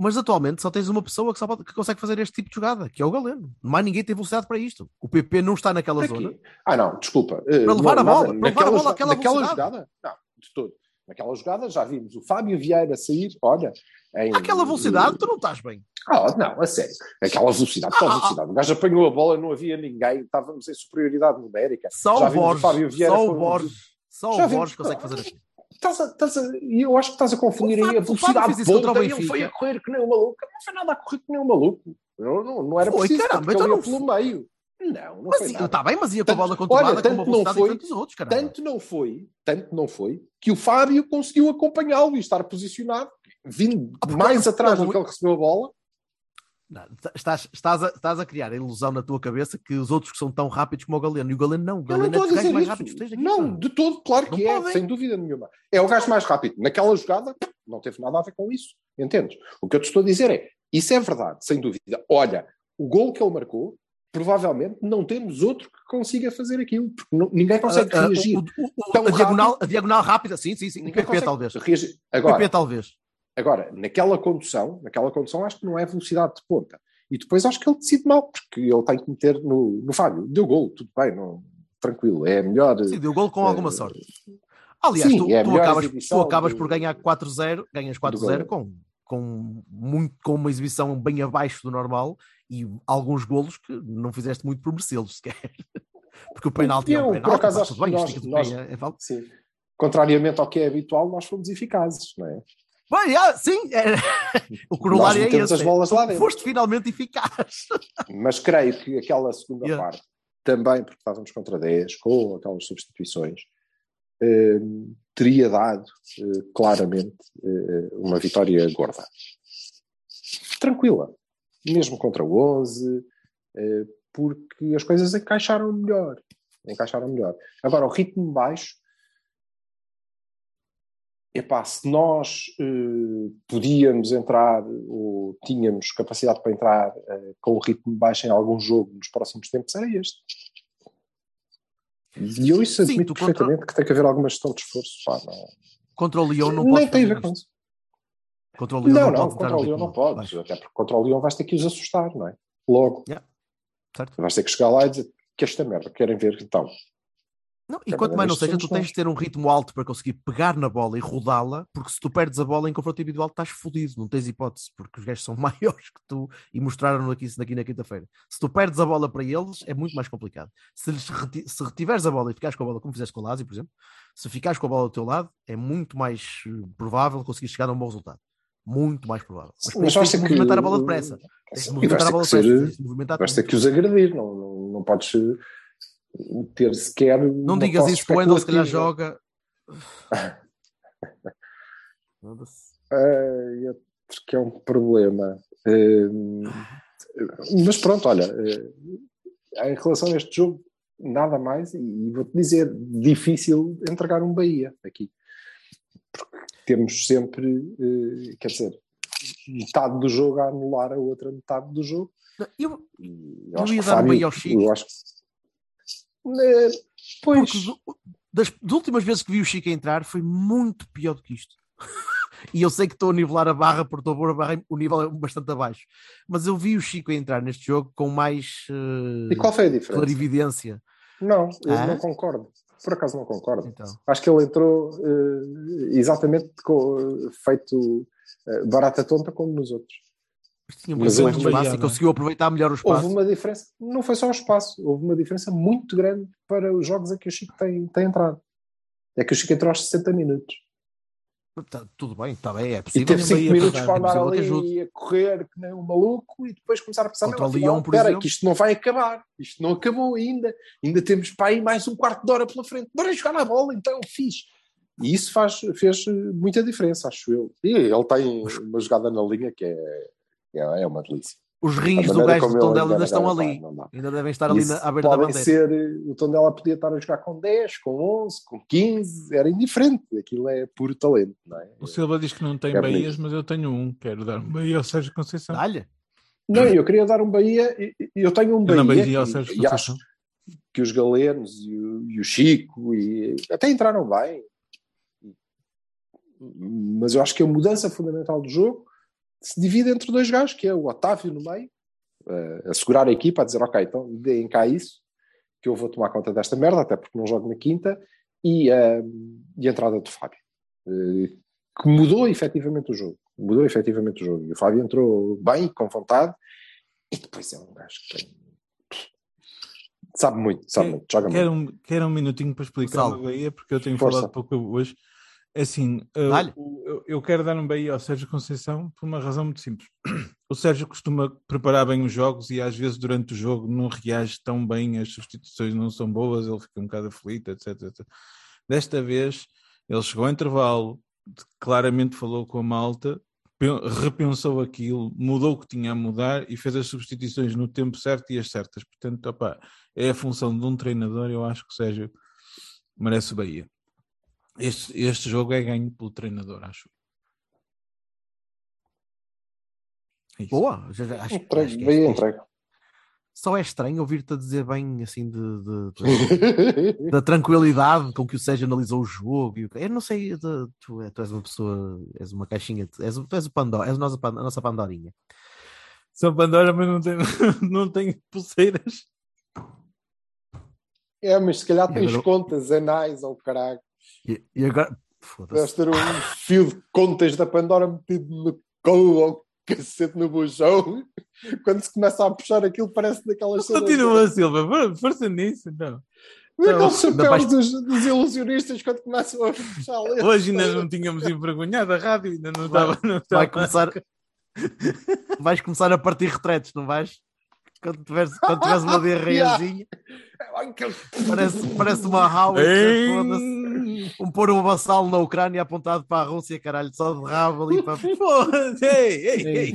Mas atualmente só tens uma pessoa que, só pode- que consegue fazer este tipo de jogada, que é o Galeno. Mais ninguém tem velocidade para isto. O PP não está naquela Para zona. Ah, não, desculpa. Para levar a bola, para levar a bola àquela velocidade. jogada, não, de todo. Naquela jogada já vimos o Fábio Vieira sair, olha. Em, Aquela velocidade, tu não estás bem. Ah, não, a sério. Aquela velocidade, qual Ah, ah, velocidade? O gajo apanhou a bola, não havia ninguém, estávamos em superioridade numérica. Só Já o Borges. Fábio Vieira Só o com- um Borges. Só o Borges consegue fazer assim. Estás a, estás a, e eu acho que estás a confundir aí a velocidade o ponta, ele foi a correr que nem um maluco. Não foi nada a correr que nem um maluco. Não, não, não era Foi, preciso, caramba, então ele não pelo meio. Não, não Mas foi está bem, mas ia com a Tanto- bola controlada olha, com uma tanto não velocidade foi- dos outros, caramba. Tanto não foi, tanto não foi, que o Fábio conseguiu acompanhá-lo e estar posicionado, vindo Ah, mais atrás do que ele recebeu a bola. Não, estás, estás, a, estás a criar a ilusão na tua cabeça que os outros que são tão rápidos como o Galeno. E o Galeno não. O Eu não Galeno é dos dizer mais isso. rápidos que tens aqui. não, de todo, claro Não que é, podem. sem dúvida nenhuma. É o gajo mais rápido. Naquela jogada, não teve nada a ver com isso. Entendes? O que eu te estou a dizer é, isso é verdade, sem dúvida. Olha, o gol que ele marcou, provavelmente não temos outro que consiga fazer aquilo, porque não- ninguém consegue Ah, ah, reagir. o- o- o- tão a, diagonal, rápido. a diagonal rápida, sim, sim, sim. O Ninguém PP talvez. reagir. O Agora, PP talvez. Agora, naquela condução, naquela condução acho que não é velocidade de ponta. E depois acho que ele decide mal, porque ele tem que meter no, no Fábio. Deu gol, tudo bem, não, tranquilo, é melhor. Sim, deu gol com eh, alguma sorte. Aliás, sim, tu, é tu acabas, tu acabas do- por ganhar 4-0, ganhas 4-0 Galeno. com, com, muito, com uma exibição bem abaixo do normal e alguns golos que não fizeste muito por merecê-los sequer. Porque o penalti é Eu, um por penalti, acaso, pá, acho tudo bem, de nós- pé, é- é. Contrariamente ao que é habitual, nós fomos eficazes, não é? Bem, ah, sim, é- o corolário é esse. as bolas lá dentro. Foste finalmente eficaz. Mas creio que aquela segunda Yeah. parte, também porque estávamos contra 10, com aquelas substituições, eh, teria dado eh, claramente eh, uma vitória gorda. Tranquila. Mesmo contra o 11, eh, porque as coisas encaixaram melhor. Encaixaram melhor. Agora, o ritmo baixo. Epá, se nós eh, podíamos entrar ou tínhamos capacidade para entrar eh, com o ritmo baixo em algum jogo nos próximos tempos, era este. E eu isso Sim, admito contra- perfeitamente que tem que haver alguma gestão de esforço. Pá, não. Contra o Leão não Nem podes tem a ver com isso. Contra o Leão Não, não, não, contra o ritmo não podes. Até porque contra o Leão vais ter que os assustar, não é? Logo. Certo? Vais ter que chegar lá e dizer que esta merda, querem ver então. Não, e quanto mais não seja, tu tens de ter um ritmo alto para conseguir pegar na bola e rodá-la, porque se tu perdes a bola em confronto individual, estás fodido, não tens hipótese, porque os gajos são maiores que tu e mostraram aqui aqui na quinta-feira. Se tu perdes a bola para eles, é muito mais complicado. Se, reti- se retiveres a bola e ficares com a bola, como fizeste com o Lazio, por exemplo, se ficares com a bola do teu lado, é muito mais eh, provável conseguir chegar a um bom resultado. Muito mais provável. Mas, Mas tens que. movimentar a bola depressa. Tens de movimentar a bola ser- depressa. Vais ter que os agredir, não, não, não podes ter sequer. Não digas isso, o Wendel se calhar joga. Outro que é um problema. Hum, mas pronto, olha, eh, em relação a este jogo, nada mais, e vou-te dizer, difícil entregar um Bahia aqui. Porque temos sempre, eh, quer dizer, metade do jogo a anular a outra metade do jogo. Eu, Eu acho ia dar um Bahia ao Chico. Eu acho que. Pois, Porque das, das últimas vezes que vi o Chico entrar foi muito pior do que isto. e eu sei que estou a nivelar a barra porque estou a barra, o nível é bastante abaixo. Mas eu vi o Chico entrar neste jogo com mais eh, e qual foi a diferença? clarividência. Não, eu Ah? não concordo. Por acaso não concordo. Então, Acho que ele entrou eh, exatamente com, feito eh, barata tonta como nos outros. Mas tinha Mas muito mais houve espaço e é? conseguiu aproveitar melhor o espaço. Houve uma diferença, não foi só o espaço, houve uma diferença muito grande para os jogos em que o Chico tem, tem entrado. É que o Chico entrou aos 60 minutos. Tá, tudo bem, está bem, é E possível. teve 5 Bahia minutos para para dar, andar é ali a correr que nem um maluco e depois começar a pensar, Contra não, por espera, exemplo. que isto não vai acabar. Isto não acabou ainda. Ainda temos para aí mais um quarto de hora pela frente. Bora jogar na bola, então, fixe. E isso faz, fez muita diferença, acho eu. E ele tem uma jogada na linha que é, é, é uma delícia. Os rins do gajo do Tondela ainda estão ali. não. Ainda devem estar ali na, à beira da podem bandeira. ser, o Tondela podia estar a jogar com 10, com 11, com 15, era indiferente. Aquilo é puro talento, não é? O Silva diz que não tem É Bahias, mas eu tenho um. Quero dar um Bahia ao Sérgio Conceição. Dá-lhe. Não, eu queria dar um Bahia, eu tenho um Eu não Bahia, Bahia ao Sérgio e acho Conceição. que os Galenos e o, e o Chico e, até entraram bem. Mas eu acho que a mudança fundamental do jogo se divide entre dois gajos, que é o Otávio no meio, eh, a segurar a equipa, a dizer, ok, então deem cá isso, que eu vou tomar conta desta merda, até porque não jogo na quinta, e, eh, e a entrada do Fábio, eh, que mudou efetivamente o jogo. Mudou efetivamente o jogo. E o Fábio entrou bem, com vontade, e depois é um gajo que tem... Sabe muito, sabe Quer- muito, joga Quero muito. um, quero um minutinho para explicar o Bahia, porque eu tenho Força. falado pouco hoje. Assim, eu, Dá-lhe. eu, eu quero dar um Bahia ao Sérgio Conceição por uma razão muito simples. O Sérgio costuma preparar bem os jogos e às vezes durante o jogo não reage tão bem, as substituições não são boas, ele fica um bocado aflito, etc, etc. Desta vez, ele chegou ao intervalo, claramente falou com a malta, pe- repensou aquilo, mudou o que tinha a mudar e fez as substituições no tempo certo e as certas. Portanto, opá, é a função de um treinador, eu acho que o Sérgio merece o Bahia. Este, este jogo é ganho pelo treinador, acho. É isso. Boa. Já, já, acho, Entregue, acho que é isto. entregue. Só é estranho ouvir-te a dizer bem assim de, de- de- da tranquilidade com que o Sérgio analisou o jogo. e o Eu não sei, de- tu, é- tu és uma pessoa, és uma caixinha, és, tu és o Pandora, és a nossa, a nossa Pandorinha. São Pandora, mas não tem, não tem pulseiras. É, mas se calhar tens agora- contas anais ao caralho. E, e agora, foda-se. ter um fio de contas da Pandora metido no colo ou cacete no bujão. Quando se começa a puxar aquilo, parece daquelas cenas. Continua, Silva, for- força nisso. Não. Daqueles Ainda chapéus vais- dos, dos ilusionistas quando começam a puxar letras. Hoje ainda não tínhamos envergonhado a rádio, ainda não Vai- estava. Não Vai estava. começar, vais começar a partir retretes, não vais? Quando tiveres, quando tiveres uma diarreiazinha, parece, parece uma Howitzer, um pôr um vassalo na Ucrânia apontado para a Rússia, caralho, só de rabo ali para. Foda-se, ei, ei, ei,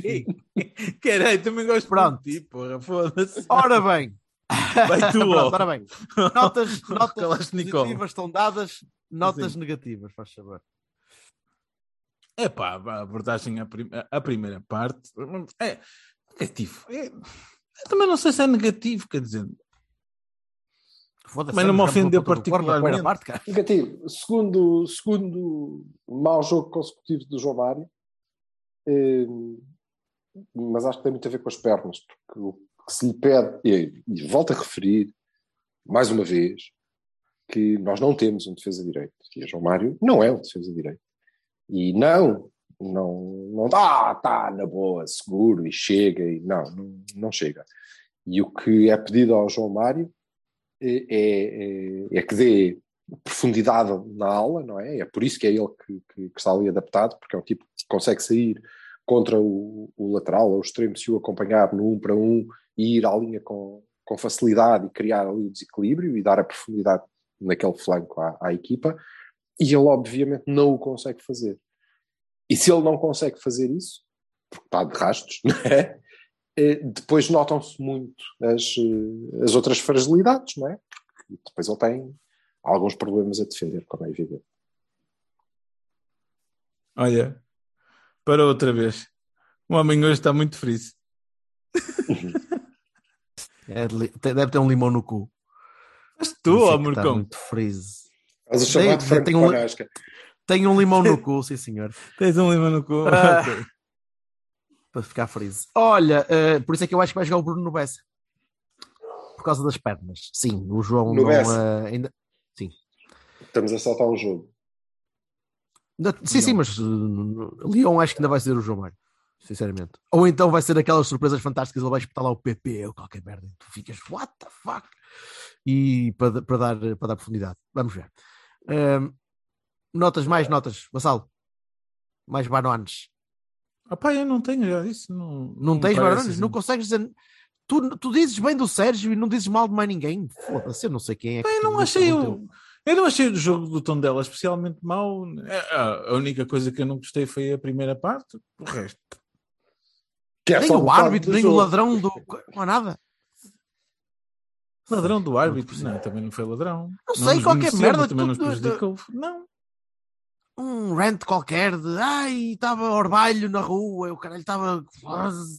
ei. Caralho, também gosto Pronto. de ti, porra, foda-se. Ora bem, Vai tu. Pronto, ora bem. Notas, notas positivas estão dadas, notas Sim. negativas, faz saber. É pá, a abordagem à, prim- à primeira parte é negativo. É- eu também não sei se é negativo, quer dizer, Mas não me ofendeu particularmente. parte, cara. Negativo. Segundo, segundo mau jogo consecutivo do João Mário. Eh, mas acho que tem muito a ver com as pernas, porque o que se lhe pede, e, e volto a referir, mais uma vez, que nós não temos um defesa direito. E o João Mário não é um defesa direito. E não, não, não ah, tá na boa, seguro e chega, e não, não, não chega. E o que é pedido ao João Mário é, é, é que dê profundidade na aula, não é? É por isso que é ele que, que- que está ali adaptado, porque é um tipo que consegue sair contra o, o lateral ou o extremo se o acompanhar no um para um e ir à linha com, com facilidade e criar ali o desequilíbrio e dar a profundidade naquele flanco à, à equipa e ele obviamente não o consegue fazer. E se ele não consegue fazer isso, porque está de rastos, não é? Eh, depois notam-se muito as, eh, as outras fragilidades, não é? Porque depois ele tem alguns problemas a defender, como é evidente. olha, para outra vez. O homem hoje está muito feliz. É deve ter um limão no cu. Mas tu, ó, está Murcão, muito freeze. Mas de Tem- Franco tem um- Panasca. Tem um limão no cu, sim senhor. tens um limão no cu. Ah. Ok. Para ficar freeze. Olha, eh, por isso é que eu acho que vai jogar o Bruno Bessa. Por causa das pernas. Sim, o João No não, eh, ainda. Estamos a saltar um jogo. ainda- Sim, sim, mas uh, Leão acho que ainda vai ser o João Mário. Sinceramente. Ou então vai ser aquelas surpresas fantásticas, ele vai espetar lá o PP ou qualquer merda. Tu ficas, what the fuck? E para, para, dar, para dar profundidade. Vamos ver. Notas, mais notas, Vassalo. Mais bananas. Ah, pá, eu não tenho já isso. Não, Não me tens bananas? assim. Não consegues dizer. Tu, tu dizes bem do Sérgio e não dizes mal de mais ninguém. Foda-se, eu não sei quem é. que Eu te não achei teu- eu não achei o jogo do tom dela especialmente mau. É, A única coisa que eu não gostei foi a primeira parte. O resto. Que é nem o árbitro, nem jogo. o ladrão do. Não há nada. Ladrão do árbitro? Não, também não foi ladrão. Não sei, nos qualquer merda, Também tu- nos prejudicou. Não. Um rant qualquer de ai, estava orbalho na rua, o caralho estava.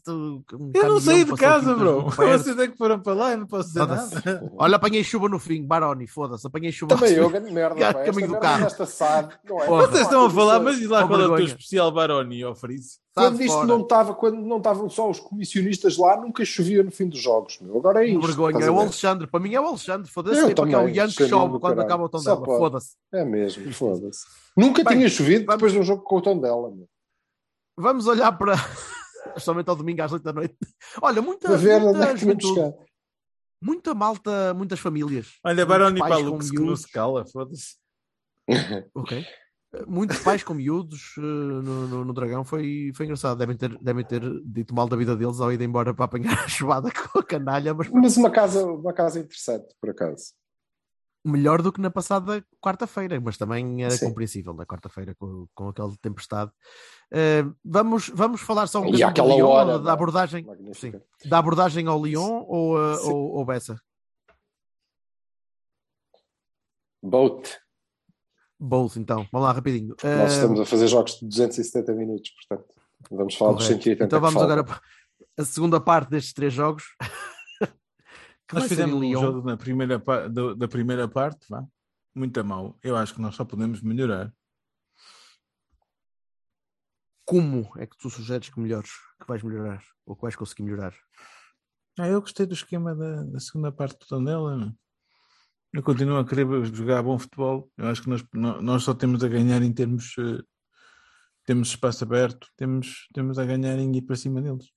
um Eu não saí de casa, bro. Vocês é que foram para lá, eu não posso dizer nada. Olha, apanhei chuva no fim, Baroni, foda-se, apanhei chuva Também eu, grande merda. Esta caminho do carro. não é? Vocês estão a falar, mas diz lá Com qual é o teu especial Baroni, ó Farice. Quando Sai isto fora. não estava, quando não estavam só os comissionistas lá, nunca chovia no fim dos jogos. Meu. Agora é isto. vergonha. É o? Alexandre, para mim é o Alexandre, foda-se, é porque é o Ian que chove do quando acaba o tom Só dela, foda-se. É mesmo, foda-se. Nunca Bem, tinha chovido vamos- depois de um jogo com o tom dela. Meu. Vamos olhar para. Somente ao domingo às 8 da noite. Olha, muita, Para ver onde muita é juventude, chegar. muita malta, muitas famílias. Olha, Baroni pais para com Lux que não se cala, foda-se. Ok. Muitos pais com miúdos eh, no, no- no Dragão foi, foi engraçado. Devem ter, devem ter dito mal da vida deles ao ir embora para apanhar a chuvada com a canalha, mas Mas uma casa, uma casa interessante, por acaso. melhor do que na passada quarta-feira, mas também era Sim. compreensível na quarta-feira com, com aquela tempestade. Eh, vamos, vamos falar só um bocadinho do àquela Lyon, hora, da abordagem, Magnífica. da abordagem ao Lyon ou, Sim. ou, ou Bessa? Boat. Both, então. Vamos lá, rapidinho. Nós Eh, estamos a fazer jogos de 270 minutos, portanto. Vamos falar dos correto. 180 Então vamos agora para a segunda parte destes três jogos. que Nós fizemos em um jogo na primeira, da primeira parte, vá. Muito a mal. Eu acho que nós só podemos melhorar. Como é que tu sugeres que melhores, que vais melhorar, ou que vais conseguir melhorar? Ah, eu gostei do esquema da, da segunda parte do Tondela. Eu continuo a querer jogar bom futebol. Eu acho que nós, nó- nós só temos a ganhar em termos. eh, temos espaço aberto, temos, temos a ganhar em ir para cima deles.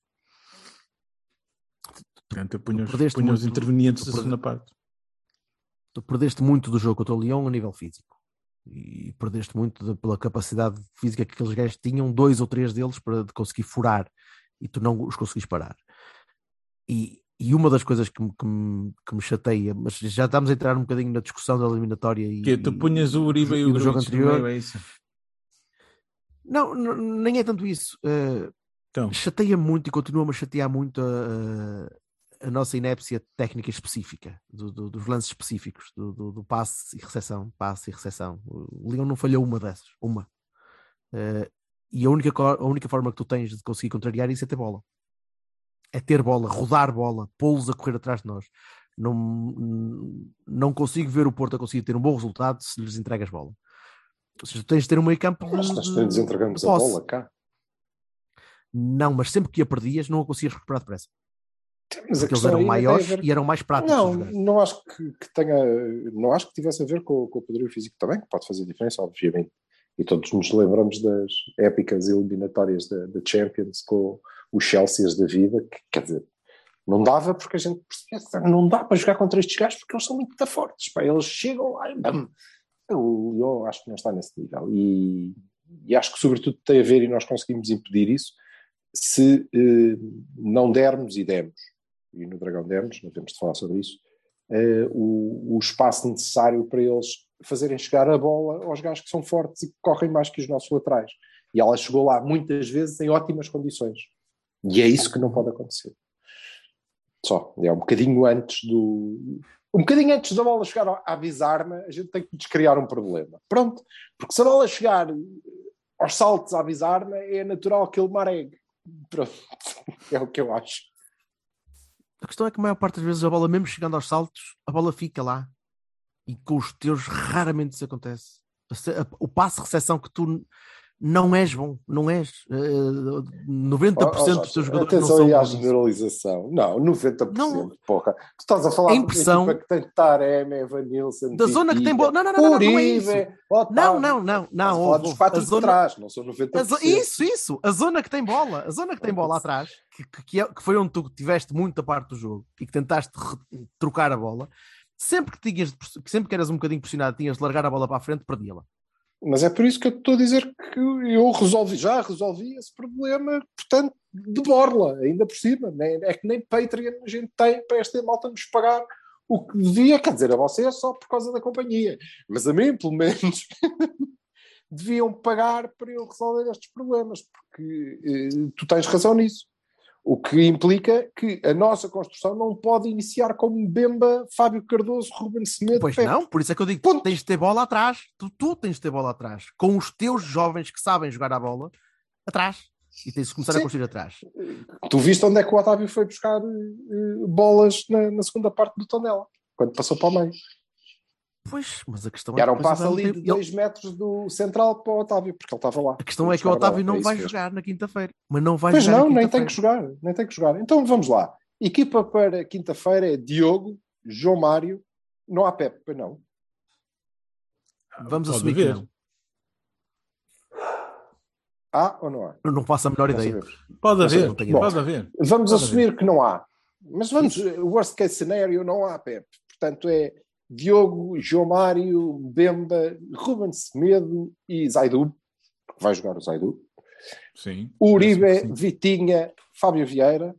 Portanto, eu punho, os- punho os intervenientes da segunda parte. Tu perdeste muito do jogo contra o Lyon a nível físico. E perdeste muito de- pela capacidade física que aqueles gajos tinham, dois ou três deles, para de conseguir furar e tu não os conseguiste parar. E, e uma das coisas que me, que, me, que me chateia, mas já estamos a entrar um bocadinho na discussão da eliminatória e, Que tu punhas o Uribe e, e o do jogo anterior. é isso? Não, n- nem é tanto isso. Eh, Então, chateia muito e continua-me a chatear muito a, a nossa inépcia técnica específica, do- do- dos lances específicos, do, do, do passe e recepção, passe e recepção. O Leão não falhou uma dessas, uma. Eh, e a única, a única forma que tu tens de conseguir contrariar isso é ter bola. É ter bola, rodar bola, pô-los a correr atrás de nós. Não, não consigo ver o Porto a conseguir ter um bom resultado se lhes entregas bola. Ou seja, tens de ter um meio campo. Mas nós nos entregamos a bola cá. Não, mas sempre que a perdias, não a conseguias recuperar depressa. Mas Porque eles eram a maiores ver- e eram mais práticos. Não, não acho que, que tenha, não acho que tivesse a ver com, com o poderio físico também, que pode fazer diferença, obviamente. E todos nos lembramos das épicas eliminatórias da, da Champions com os Chelseas da vida, que quer dizer, não dava porque a gente percebia, não dá para jogar contra estes gajos porque eles são muito fortes, pá, eles chegam lá e bam. O Lyon acho que não está nesse nível e, e acho que sobretudo tem a ver e nós conseguimos impedir isso se eh, não dermos e demos e no Dragão demos, não temos de falar sobre isso, eh, o, o espaço necessário para eles fazerem chegar a bola aos gajos que são fortes e que correm mais que os nossos laterais. E ela chegou lá muitas vezes em ótimas condições. E é isso que não pode acontecer. Só, é um bocadinho antes do. Um bocadinho antes da bola chegar à bisarma, a gente tem que descriar um problema. Pronto, porque se a bola chegar aos saltos à bisarma, é natural que ele maregue. Pronto, é o que eu acho. A questão é que a maior parte das vezes a bola, mesmo chegando aos saltos, a bola fica lá. E com os teus raramente isso acontece. A a- O passe-recepção que tu não és bom, não és. Eh, 90% Oh, oh, dos teus jogadores não Atenção são aí à generalização. Não, 90%, Não. porra. Tu estás a falar A de uma impressão- equipa que tem Taremi, Evanilson, Da zona que tem bola. Não, não, não, não, não é isso. Uribe, Não, não, não, não. ouve, dos quatro A de zona- trás, não são 90%. A zo- Isso, isso, a zona que tem bola, a zona que tem bola atrás, que, que- é- que foi onde tu tiveste muita parte do jogo e que tentaste trocar a bola, sempre que tinhas, sempre que eras um bocadinho pressionado, tinhas de largar a bola para a frente, perdia-la. Mas é por isso que eu estou a dizer que eu resolvi, já resolvi esse problema, portanto, de borla, ainda por cima. Nem- É que nem Patreon a gente tem para esta malta nos pagar o que devia, quer dizer, a vocês só por causa da companhia. Mas a mim, pelo menos, deviam pagar para eu resolver estes problemas, porque eh, tu tens razão nisso. O que implica que a nossa construção não pode iniciar como Bemba, Fábio Cardoso, Ruben Semedo. Pois Pepe. não, por isso é que eu digo: Ponto. tens de ter bola atrás. Tu, tu tens de ter bola atrás. Com os teus jovens que sabem jogar a bola atrás. E tens de começar Sim. a construir atrás. Tu viste onde é que o Otávio foi buscar eh, bolas na, na segunda parte do Tondela, quando passou para o meio. Pois, mas a questão E era um passo ali de meter- ele- 2 metros do central para o Otávio, porque ele estava lá. A questão é que o Otávio não é vai mesmo. jogar na quinta-feira. Mas não vai Pois jogar não, na nem tem que jogar, nem tem que jogar. Então vamos lá. Equipa para quinta-feira é Diogo, João Mário, não há Pepe, pois não. Vamos Pode assumir que haver. não. Há ou não há? Eu não faço a Não ideia. sabemos. Pode Não haver, não tenho pode ideia. haver. Vamos Pode assumir que não há. Mas vamos, worst case scenario, não há Pepe. Portanto, é Diogo, João Mário, Bemba, Ruben Semedo e Zaidu, porque vai jogar o Zaidu. Sim. Uribe, que sim. Vitinha, Fábio Vieira,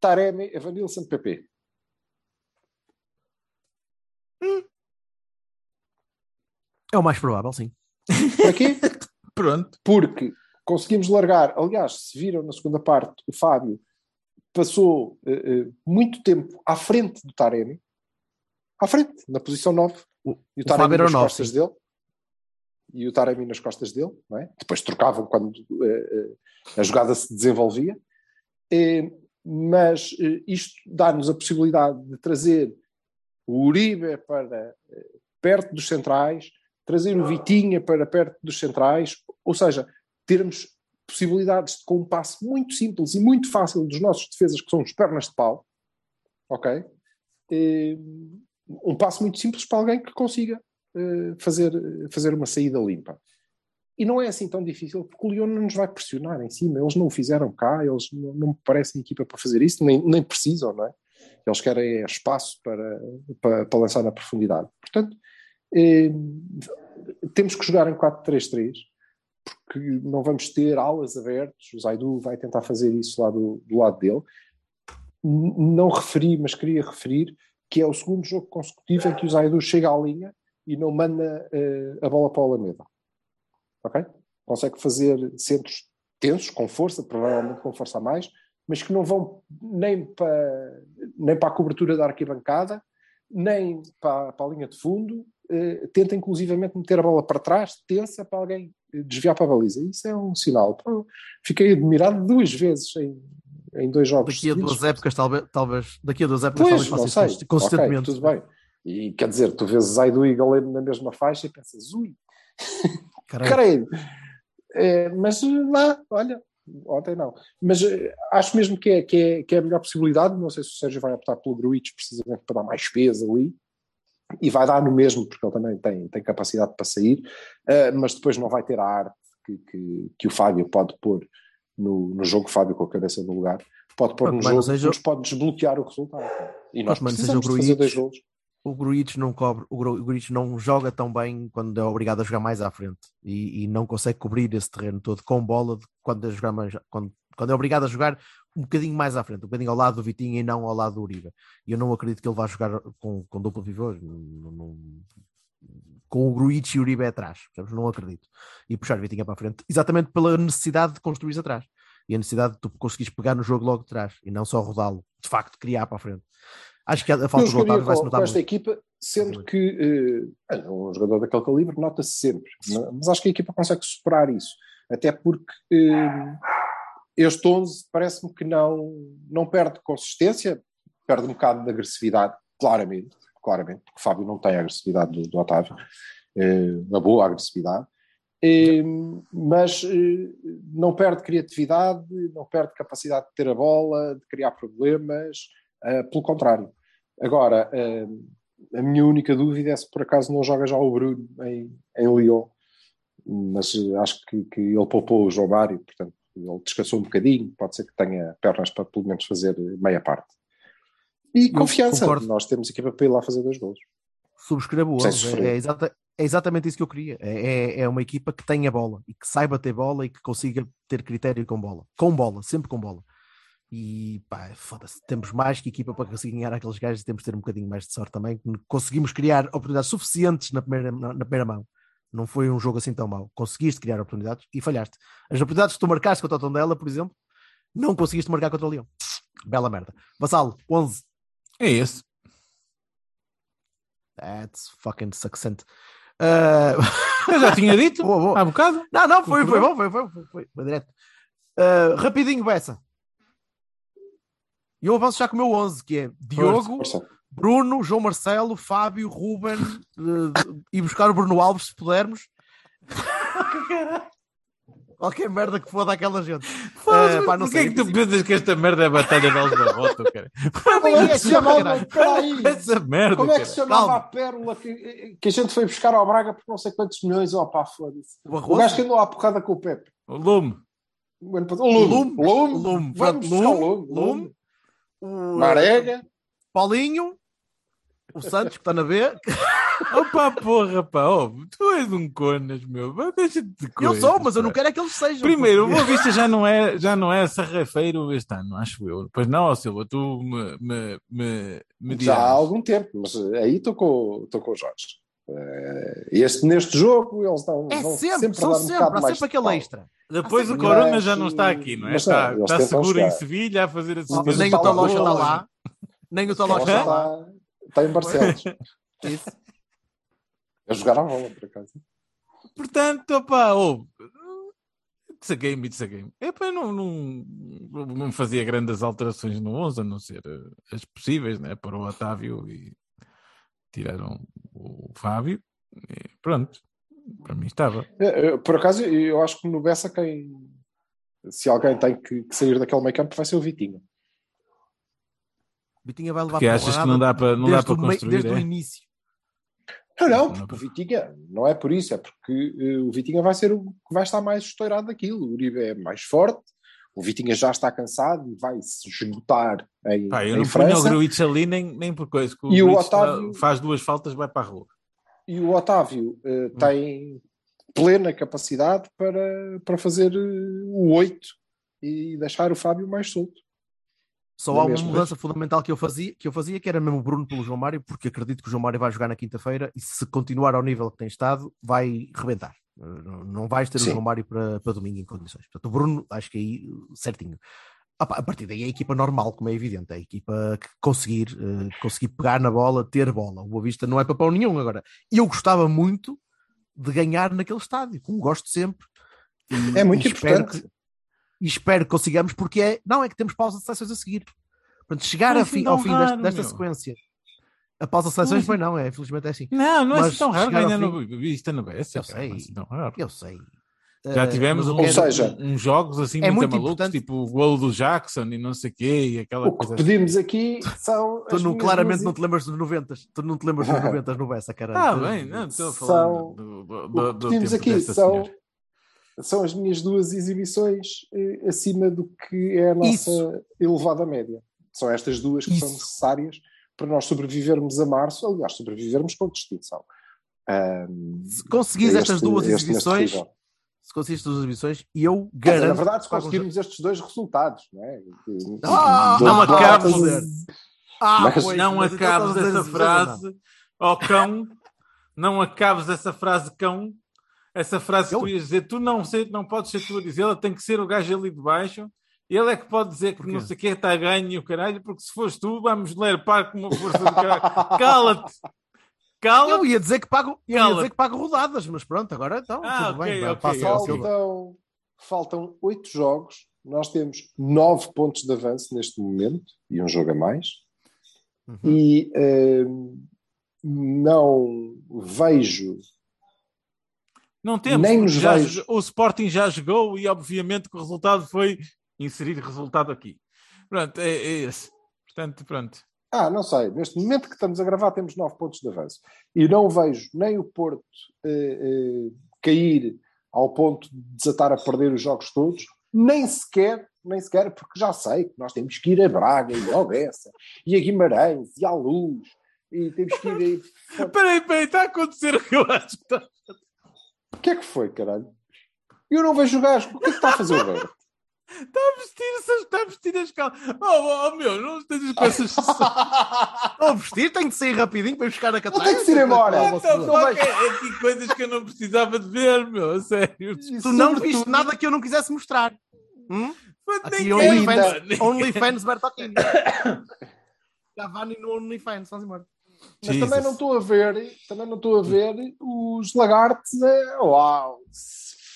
Taremi, Evanilson, PP. É o mais provável, sim. Quê? Pronto. Porque conseguimos largar. Aliás, se viram na segunda parte, o Fábio passou eh, eh, muito tempo à frente do Taremi, à frente, na posição 9. O, E o Taremi o nas 9. costas dele. E o Taremi nas costas dele. Não é? Depois trocavam quando eh, a jogada se desenvolvia. Eh, mas eh, isto dá-nos a possibilidade de trazer o Uribe para perto dos centrais, trazer o Vitinha para perto dos centrais, ou seja, termos possibilidades de, com um passo muito simples e muito fácil dos nossos defesas, que são os pernas de pau, ok? Um passo muito simples para alguém que consiga eh, fazer, fazer uma saída limpa. E não é assim tão difícil, porque o Leão não nos vai pressionar em cima, eles não o fizeram cá, eles não, me parecem equipa para fazer isso, nem, nem precisam, não é? Eles querem é espaço para, para, para lançar na profundidade. Portanto, eh, temos que jogar em 4-3-3, porque não vamos ter alas abertas. O Zaidu vai tentar fazer isso lá do, do lado dele. Não referi, mas queria referir que é o segundo jogo consecutivo em que o Zaidu chega à linha e não manda eh, a bola para o Alameda. Ok? Consegue fazer centros tensos, com força, provavelmente com força a mais, mas que não vão nem para, nem para a cobertura da arquibancada, nem para, para a linha de fundo, eh, tenta inclusivamente meter a bola para trás, tensa para alguém eh, desviar para a baliza. Isso é um sinal. Pô, Fiquei admirado duas vezes em, em dois jogos. Daqui a seguidos. duas épocas, talvez, talvez daqui a duas épocas, Pois, talvez faça isso consistentemente. Ok, tudo bem. E quer dizer, tu vês Zaidu e Galeno na mesma faixa e pensas, ui, Caralho. creio. É, mas lá, olha, ontem não. Mas eh, acho mesmo que é, que, é, que é a melhor possibilidade. Não sei se o Sérgio vai optar pelo Gruitch precisamente para dar mais peso ali. E vai dar no mesmo, porque ele também tem, tem capacidade para sair, eh, mas depois não vai ter a arte que, que, que o Fábio pode pôr no, no jogo, Fábio com a cabeça no lugar, pode pôr no mas jogo, seja- nos pode desbloquear o resultado. E nós mas precisamos de fazer dois golos. o Gruitch não cobre, o Gru- o Gruitch não joga tão bem quando é obrigado a jogar mais à frente e, e não consegue cobrir esse terreno todo com bola quando, é jogar mais, quando, quando é obrigado a jogar um bocadinho mais à frente, um bocadinho ao lado do Vitinho e não ao lado do Uribe. E eu não acredito que ele vá jogar com, com duplo pivô, não- não- com o Gruitch e o Uribe atrás, não acredito. E puxar Vitinha para a frente, exatamente pela necessidade de construir atrás. E a necessidade de tu conseguires pegar no jogo logo de trás e não só rodá-lo, de facto criar para a frente. Acho que a falta do Otávio vai se notar esta muito. equipa, sendo que eh, um jogador daquele calibre nota-se sempre, mas- acho que a equipa consegue superar isso, até porque eh, este 11 parece-me que não, não perde consistência, perde um bocado de agressividade, claramente, claramente, porque o Fábio não tem a agressividade do, do Otávio, eh, uma boa agressividade, eh, mas eh, não perde criatividade, não perde capacidade de ter a bola, de criar problemas, eh, pelo contrário. Agora, eh, a minha única dúvida é se por acaso não joga já o Bruno em, em Lyon, mas eh, acho que, que ele poupou o João Mário, portanto, ele descansou um bocadinho, pode ser que tenha pernas para pelo menos fazer meia parte. E confiança, nós temos equipa para ir lá fazer dois gols. subscrevo o Sem 11. sofrer. É, é exata- é exatamente isso que eu queria. É, é- é uma equipa que tenha bola e que saiba ter bola e que consiga ter critério com bola. Com bola, sempre com bola. E pá, foda-se, temos mais que equipa para conseguir ganhar aqueles gajos e temos de ter um bocadinho mais de sorte também. Conseguimos criar oportunidades suficientes na primeira, na, na primeira mão. Não foi um jogo assim tão mau. Conseguiste criar oportunidades e falhaste. As oportunidades que tu marcaste contra o Tondela, por exemplo, Não conseguiste marcar contra o Leão. Bela merda. Vassalo, 11. É esse. That's fucking succinct. Uh... Eu já tinha dito boa, boa. há bocado. Não, não, foi, foi bom, foi, foi, foi, foi, foi direto. Uh, rapidinho, Bessa. E eu avanço já com o meu 11, que é Diogo. Bruno, João Marcelo, Fábio, Ruben uh, e buscar o Bruno Alves se pudermos. Qualquer merda que foda aquela gente. Foda-se, Eh, pá, não é sei, que tu pensas que esta merda é a Batalha de Alves da Rota, cara? Como é que se chamava? caralho. Peraí. Essa merda, Como é que se chamava a pérola que, que a gente foi buscar ao Braga por não sei quantos milhões? Oh pá, foda-se. O gajo que andou à porrada com o Pepe. O Lume. O Lume. Lume. Lume. Lume. Vamos Lume. Lume. Lume. Marega. Paulinho, o Santos, que está na B. Opa, porra, pá. Oh, tu és um conas, meu. Mas Deixa-te de Eu coisas, sou, mas eu não quero é que eles sejam. Primeiro, o porque- Boa Vista já não é, já não é sarrafeiro este ano, acho eu. Pois não, Silva, tu me, me, me, me Já há algum tempo, mas aí estou com, com o Jorge. Eh, Este, neste jogo, eles dão, É vão sempre, sempre, são dar um sempre, bocado há sempre aquele pau. extra. Depois o Mas, Corona já não está aqui, não é? mas não, Está, está seguro em chegar. Sevilha a fazer a Mas Nem o Talocha está lá. Nem o Talocha está lá. Está, em Barcelos. Isso. a jogar a bola, por acaso. Portanto, opá, oh, saquei-me e saquei-me. Epá, não, não, não fazia grandes alterações no 11, a não ser eh, as possíveis, né? Para o Otávio e tiraram o Fábio. E pronto, para mim estava. Eh, eh, Por acaso, eu acho que no Bessa quem. Se alguém tem que, que sair daquele meio campo, vai ser o Vitinho. Bitinha vai levar Porque achas que não dá para, não dá desde para o meio- construir, Desde o é? início. Não, não, Não, porque o Vitinha, não é por isso, é porque eh, o Vitinha vai ser o que vai estar mais estourado daquilo. O Uribe é mais forte, o Vitinha já está cansado e vai se esgotar em, Pá, eu em não punho o França. Gruitch ali nem, nem por coisa. que E o Otávio- faz duas faltas, vai para a rua. E o Otávio eh, tem plena capacidade para, para fazer eh, o 8 e deixar o Fábio mais solto. Só Não há uma mesmo? mudança fundamental que eu, fazia, que eu fazia, que era mesmo o Bruno pelo João Mário, porque acredito que o João Mário vai jogar na quinta-feira e se continuar ao nível que tem estado, vai rebentar. Não vais ter Sim. o João Mário para, para domingo em condições. Portanto, o Bruno, acho que aí certinho. A partir daí é a equipa normal, como é evidente, é a equipa que conseguir, uh, conseguir pegar na bola, ter bola. O Boa Vista não é papão nenhum agora. E eu gostava muito de ganhar naquele estádio, como gosto sempre. E- É muito importante. que- e espero que consigamos, porque é, não é que temos pausa de seleções a seguir. Portanto, chegar é assim fim- ao fim desta, raro, desta meu. sequência, a pausa de seleções, bem não, é, infelizmente é assim. Não, não é Mas assim tão raro no fim- Boa Vista no BS. Eu é sei. assim. Eu sei. Já Eh, tivemos um- seja, uns jogos assim é muito, muito malucos, importante- tipo o gol do Jackson e não sei o quê, e aquela O que coisa assim. pedimos aqui são. Tu não, claramente não te lembras dos 90. Tu não te lembras dos 90 no Bessa, caralho. Ah, bem, não, estou a São- falar do, do, O do, que do pedimos tempo aqui desta são, senhora. São as minhas duas exibições eh, acima do que é a nossa Isso. elevada média. São estas duas que são Isso. necessárias para nós sobrevivermos a março, aliás, sobrevivermos com distinção. Ahm, Se conseguires este- estas duas este neste exibições, se conseguires estas duas exibições, eu garanto. na verdade, se conseguirmos estes dois resultados, não é? Ah, não acabes Ah, Mas pois, não mas então acabes essa frase, ó cão, não acabes essa frase, cão. Essa frase que Eu? tu ias dizer, tu não, sei, não podes ser tu a dizer, ela tem que ser o gajo ali de baixo. Ele é que pode dizer que Porquê? não sei o que está a ganho e o caralho, porque se fores tu, vamos ler par com uma força do caralho. Cala-te! Cala-te! Eu ia dizer que pago, eu ia dizer que pago rodadas, mas pronto, agora então, Ah, tudo ok, bem. vai, ok, passa. Faltam, faltam oito jogos. Nós temos nove pontos de avanço neste momento e um jogo a mais. Uhum. E ahm, não vejo. Não temos, Nem nos já o Sporting já jogou e obviamente que o resultado foi inserir resultado aqui. Pronto, é, é esse. Portanto, pronto. Ah, não sei. Neste momento que estamos a gravar, temos nove pontos de avanço. E não vejo nem o Porto eh, eh, cair ao ponto de desatar a perder os jogos todos, nem sequer, nem sequer, porque já sei que nós temos que ir a Braga e a Odessa e a Guimarães e à Luz e temos que ir aí, espera aí, está a acontecer o que eu acho que está. O que é que foi, caralho? Eu não vejo o gajo. O que é que está a fazer o? Está a vestir-se, está a vestir as calças. Oh, oh, oh, meu, não estejas com essas. Estou a vestir, tenho de sair rapidinho para ir buscar a catraia. ter que ir embora. What the Não fuck? vejo. É, é aqui coisas que eu não precisava de ver, meu, a sério. Tu não viste nada que eu não quisesse mostrar. Hum? Aqui OnlyFans. OnlyFans Bertocchini. Cavani no OnlyFans, vamos embora. Mas Jesus. também não estou a ver, também não estou a ver os lagartos, é, uau,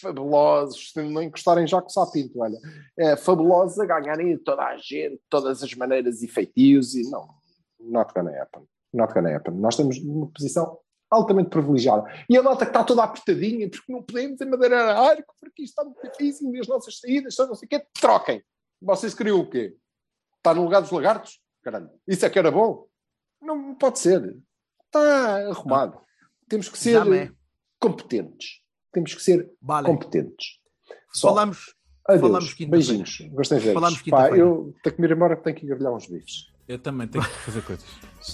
fabulosos, não encostarem já com o sapinto, olha, é, fabulosos a ganharem toda a gente, todas as maneiras e feitios, e não, not gonna happen, not gonna happen. Nós estamos numa posição altamente privilegiada. E a nota que está toda apertadinha, porque não podemos em madeira arco, porque isto está muito difícil, e as nossas saídas são não sei o quê, troquem. Vocês queriam o quê? Estar no lugar dos lagartos? Caralho, isso é que era bom? Não pode ser. Está arrumado. Temos que ser Jamais. competentes. Temos que ser Vale. competentes. Só. Falamos, Adeus. falamos quinta-feira. Beijinhos. Gostei de ver. Falamos Pá, quinta-feira. eu tenho que me ir embora, tenho que ir grelhar uns bifes. Eu também tenho que fazer coisas.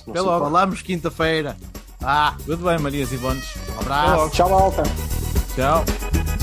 Não Até logo. falamos quinta-feira. Ah, Goodbye, Marias e Bones. um abraço. Tchau, malta. Tchau.